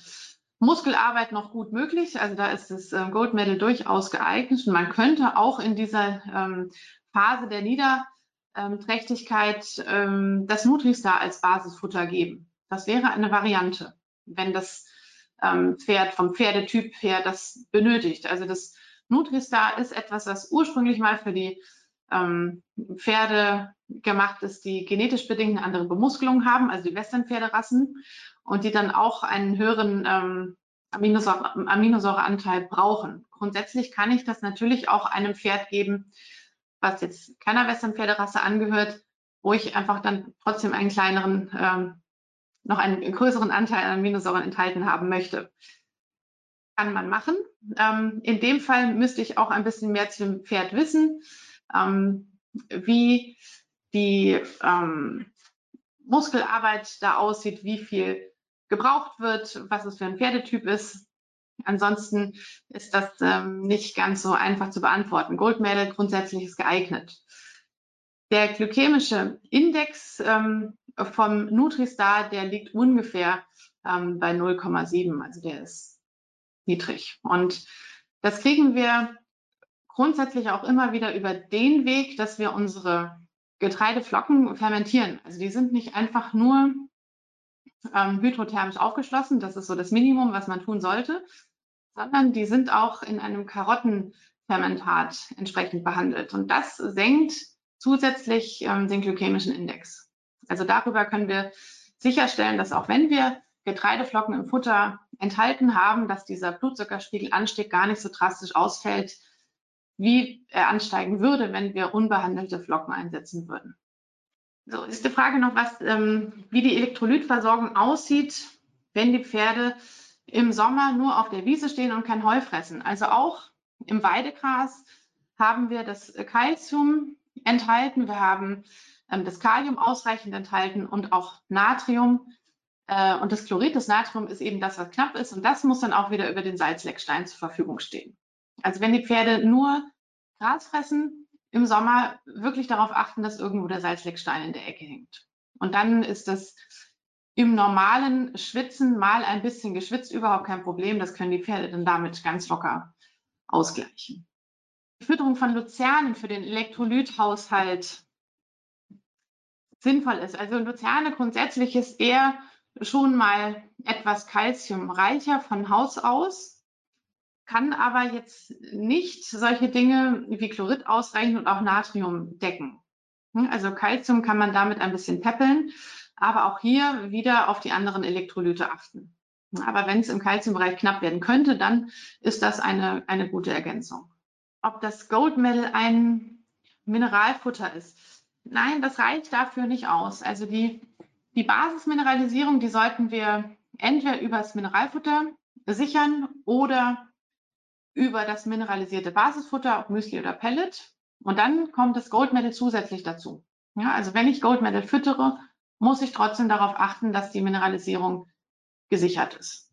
[SPEAKER 1] Muskelarbeit noch gut möglich. Also da ist das äh, Gold Medal durchaus geeignet. Und man könnte auch in dieser ähm, Phase der Niederträchtigkeit ähm, das Nutri-Star als Basisfutter geben. Das wäre eine Variante, wenn das ähm, Pferd vom Pferdetyp her das benötigt. Also das Nutri-Star ist etwas, was ursprünglich mal für die ähm, Pferde gemacht ist, die genetisch bedingt eine andere Bemuskelung haben, also die Western-Pferderassen, und die dann auch einen höheren ähm, Aminosäure, Aminosäureanteil brauchen. Grundsätzlich kann ich das natürlich auch einem Pferd geben, was jetzt keiner Western-Pferderasse angehört, wo ich einfach dann trotzdem einen kleineren, ähm, noch einen größeren Anteil an Aminosäuren enthalten haben möchte. Kann man machen. Ähm, in dem Fall müsste ich auch ein bisschen mehr zu dem Pferd wissen, ähm, wie die ähm, Muskelarbeit da aussieht, wie viel gebraucht wird, was es für ein Pferdetyp ist. Ansonsten ist das ähm, nicht ganz so einfach zu beantworten. Goldmädel grundsätzlich ist geeignet. Der glykämische Index ähm, vom Nutristar, der liegt ungefähr ähm, bei 0,7, also der ist niedrig. Und das kriegen wir grundsätzlich auch immer wieder über den Weg, dass wir unsere Getreideflocken fermentieren. Also die sind nicht einfach nur ähm, hydrothermisch aufgeschlossen, das ist so das Minimum, was man tun sollte, sondern die sind auch in einem Karottenfermentat entsprechend behandelt. Und das senkt zusätzlich ähm, den glykämischen Index. Also darüber können wir sicherstellen, dass auch wenn wir Getreideflocken im Futter enthalten haben, dass dieser Blutzuckerspiegelanstieg gar nicht so drastisch ausfällt, wie er ansteigen würde, wenn wir unbehandelte Flocken einsetzen würden. So ist die Frage noch, was, ähm, wie die Elektrolytversorgung aussieht, wenn die Pferde im Sommer nur auf der Wiese stehen und kein Heu fressen. Also auch im Weidegras haben wir das Calcium enthalten, wir haben ähm, das Kalium ausreichend enthalten und auch Natrium. Äh, und das Chlorid, das Natrium ist eben das, was knapp ist und das muss dann auch wieder über den Salzleckstein zur Verfügung stehen. Also wenn die Pferde nur Gras fressen, im Sommer wirklich darauf achten, dass irgendwo der Salzleckstein in der Ecke hängt. Und dann ist das im normalen Schwitzen mal ein bisschen geschwitzt überhaupt kein Problem. Das können die Pferde dann damit ganz locker ausgleichen. Die Fütterung von Luzernen für den Elektrolythaushalt sinnvoll ist. Also Luzerne grundsätzlich ist eher schon mal etwas kalziumreicher von Haus aus kann aber jetzt nicht solche Dinge wie Chlorid ausreichen und auch Natrium decken. Hm, also Calcium kann man damit ein bisschen peppeln, aber auch hier wieder auf die anderen Elektrolyte achten. Aber wenn es im Calciumbereich knapp werden könnte, dann ist das eine, eine gute Ergänzung. Ob das Gold Medal ein Mineralfutter ist? Nein, das reicht dafür nicht aus. Also die, die Basismineralisierung, die sollten wir entweder übers Mineralfutter sichern oder über das mineralisierte Basisfutter, ob Müsli oder Pellet. Und dann kommt das Goldmedal zusätzlich dazu. Ja, also wenn ich Goldmedal füttere, muss ich trotzdem darauf achten, dass die Mineralisierung gesichert ist.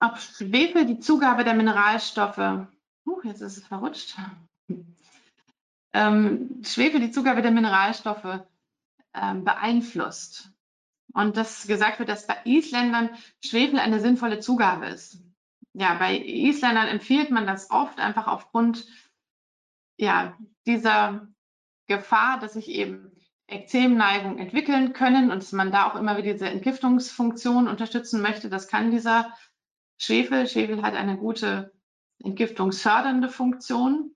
[SPEAKER 1] Ob Schwefel die Zugabe der Mineralstoffe, uh, jetzt ist es verrutscht, ähm, Schwefel die Zugabe der Mineralstoffe ähm, beeinflusst. Und dass gesagt wird, dass bei Isländern Schwefel eine sinnvolle Zugabe ist ja, bei Isländern empfiehlt man das oft einfach aufgrund ja, dieser Gefahr, dass sich eben Ekzemneigung entwickeln können und dass man da auch immer wieder diese Entgiftungsfunktion unterstützen möchte. Das kann dieser Schwefel. Schwefel hat eine gute entgiftungsfördernde Funktion.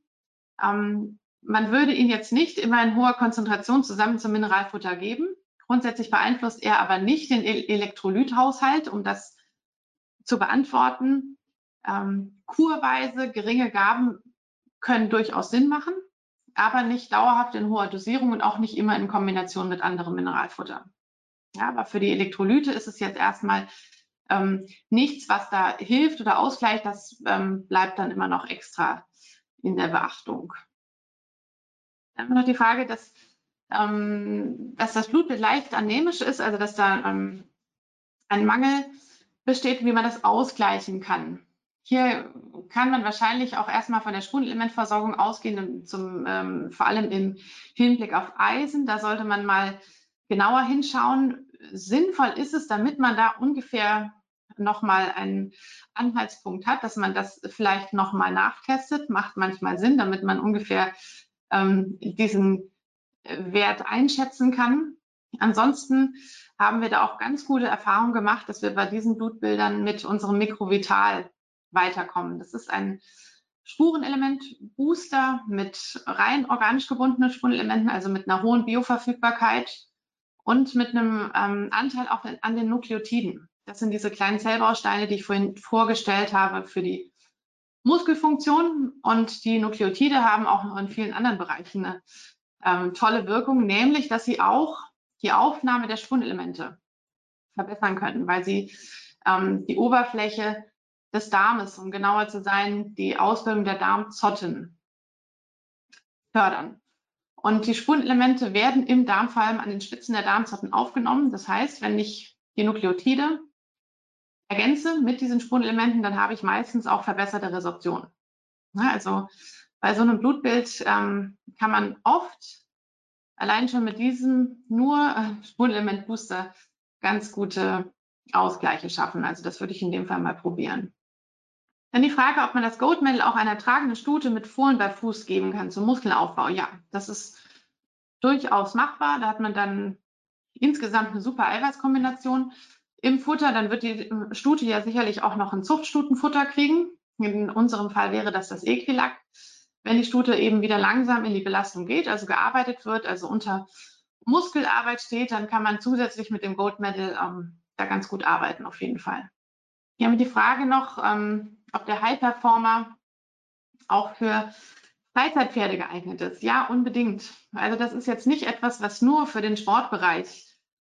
[SPEAKER 1] Ähm, man würde ihn jetzt nicht immer in hoher Konzentration zusammen zum Mineralfutter geben. Grundsätzlich beeinflusst er aber nicht den Elektrolythaushalt, um das zu beantworten. Ähm, kurweise geringe Gaben können durchaus Sinn machen, aber nicht dauerhaft in hoher Dosierung und auch nicht immer in Kombination mit anderem Mineralfutter. Ja, aber für die Elektrolyte ist es jetzt erstmal ähm, nichts, was da hilft oder ausgleicht. Das ähm, bleibt dann immer noch extra in der Beachtung. Dann haben wir noch die Frage, dass ähm, dass das Blutbild leicht anämisch ist, also dass da ähm, ein Mangel besteht, wie man das ausgleichen kann. Hier kann man wahrscheinlich auch erstmal von der Spurenelementversorgung ausgehen, zum, ähm, vor allem im Hinblick auf Eisen. Da sollte man mal genauer hinschauen. Sinnvoll ist es, damit man da ungefähr nochmal einen Anhaltspunkt hat, dass man das vielleicht nochmal nachtestet. Macht manchmal Sinn, damit man ungefähr ähm, diesen Wert einschätzen kann. Ansonsten haben wir da auch ganz gute Erfahrungen gemacht, dass wir bei diesen Blutbildern mit unserem Mikrovital weiterkommen. Das ist ein Spurenelement-Booster mit rein organisch gebundenen Spurenelementen, also mit einer hohen Bioverfügbarkeit und mit einem ähm, Anteil auch an den Nukleotiden. Das sind diese kleinen Zellbausteine, die ich vorhin vorgestellt habe für die Muskelfunktion. Und die Nukleotide haben auch noch in vielen anderen Bereichen eine ähm, tolle Wirkung, nämlich dass sie auch die Aufnahme der Spurenelemente verbessern können, weil sie ähm, die Oberfläche des Darmes, um genauer zu sein, die Ausbildung der Darmzotten fördern. Und die Spurenelemente werden im Darm vor allem an den Spitzen der Darmzotten aufgenommen. Das heißt, wenn ich die Nukleotide ergänze mit diesen Spurenelementen, dann habe ich meistens auch verbesserte Resorption. Also bei so einem Blutbild ähm, kann man oft allein schon mit diesem nur äh, Spurenelement-Booster ganz gute Ausgleiche schaffen. Also das würde ich in dem Fall mal probieren. Dann die Frage, ob man das Goat Medal auch einer tragenden Stute mit Fohlen bei Fuß geben kann zum Muskelaufbau. Ja, das ist durchaus machbar. Da hat man dann insgesamt eine super Eiweißkombination im Futter. Dann wird die Stute ja sicherlich auch noch ein Zuchtstutenfutter kriegen. In unserem Fall wäre das das Equilac. Wenn die Stute eben wieder langsam in die Belastung geht, also gearbeitet wird, also unter Muskelarbeit steht, dann kann man zusätzlich mit dem Gold Medal ähm, da ganz gut arbeiten, auf jeden Fall. Hier haben wir die Frage noch, ähm, ob der High Performer auch für Freizeitpferde geeignet ist. Ja, unbedingt. Also das ist jetzt nicht etwas, was nur für den Sportbereich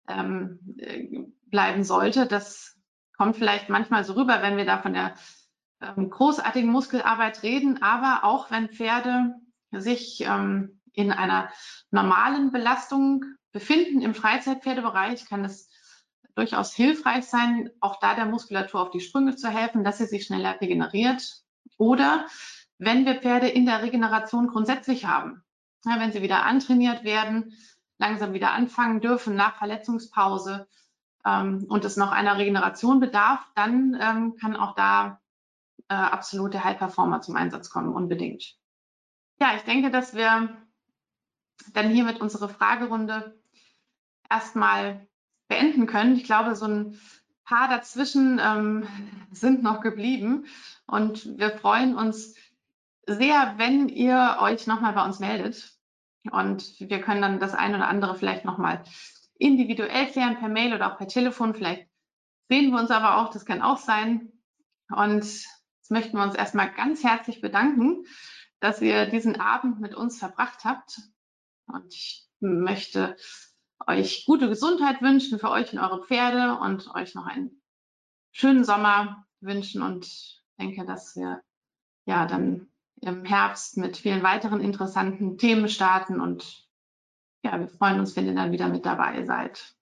[SPEAKER 1] ähm, äh, bleiben sollte. Das kommt vielleicht manchmal so rüber, wenn wir da von der ähm, großartigen Muskelarbeit reden. Aber auch wenn Pferde sich ähm, in einer normalen Belastung befinden im Freizeitpferdebereich, kann es durchaus hilfreich sein, auch da der Muskulatur auf die Sprünge zu helfen, dass sie sich schneller regeneriert. Oder wenn wir Pferde in der Regeneration grundsätzlich haben, ja, wenn sie wieder antrainiert werden, langsam wieder anfangen dürfen nach Verletzungspause ähm, und es noch einer Regeneration bedarf, dann ähm, kann auch da äh, absolute High Performer zum Einsatz kommen, unbedingt. Ja, ich denke, dass wir dann hiermit unsere Fragerunde erstmal beenden können. Ich glaube, so ein paar dazwischen ähm, sind noch geblieben und wir freuen uns sehr, wenn ihr euch nochmal bei uns meldet und wir können dann das eine oder andere vielleicht nochmal individuell klären per Mail oder auch per Telefon. Vielleicht sehen wir uns aber auch, das kann auch sein. Und jetzt möchten wir uns erstmal ganz herzlich bedanken, dass ihr diesen Abend mit uns verbracht habt. Und ich möchte euch gute Gesundheit wünschen für euch und eure Pferde und euch noch einen schönen Sommer wünschen und denke, dass wir ja dann im Herbst mit vielen weiteren interessanten Themen starten und ja, wir freuen uns, wenn ihr dann wieder mit dabei seid.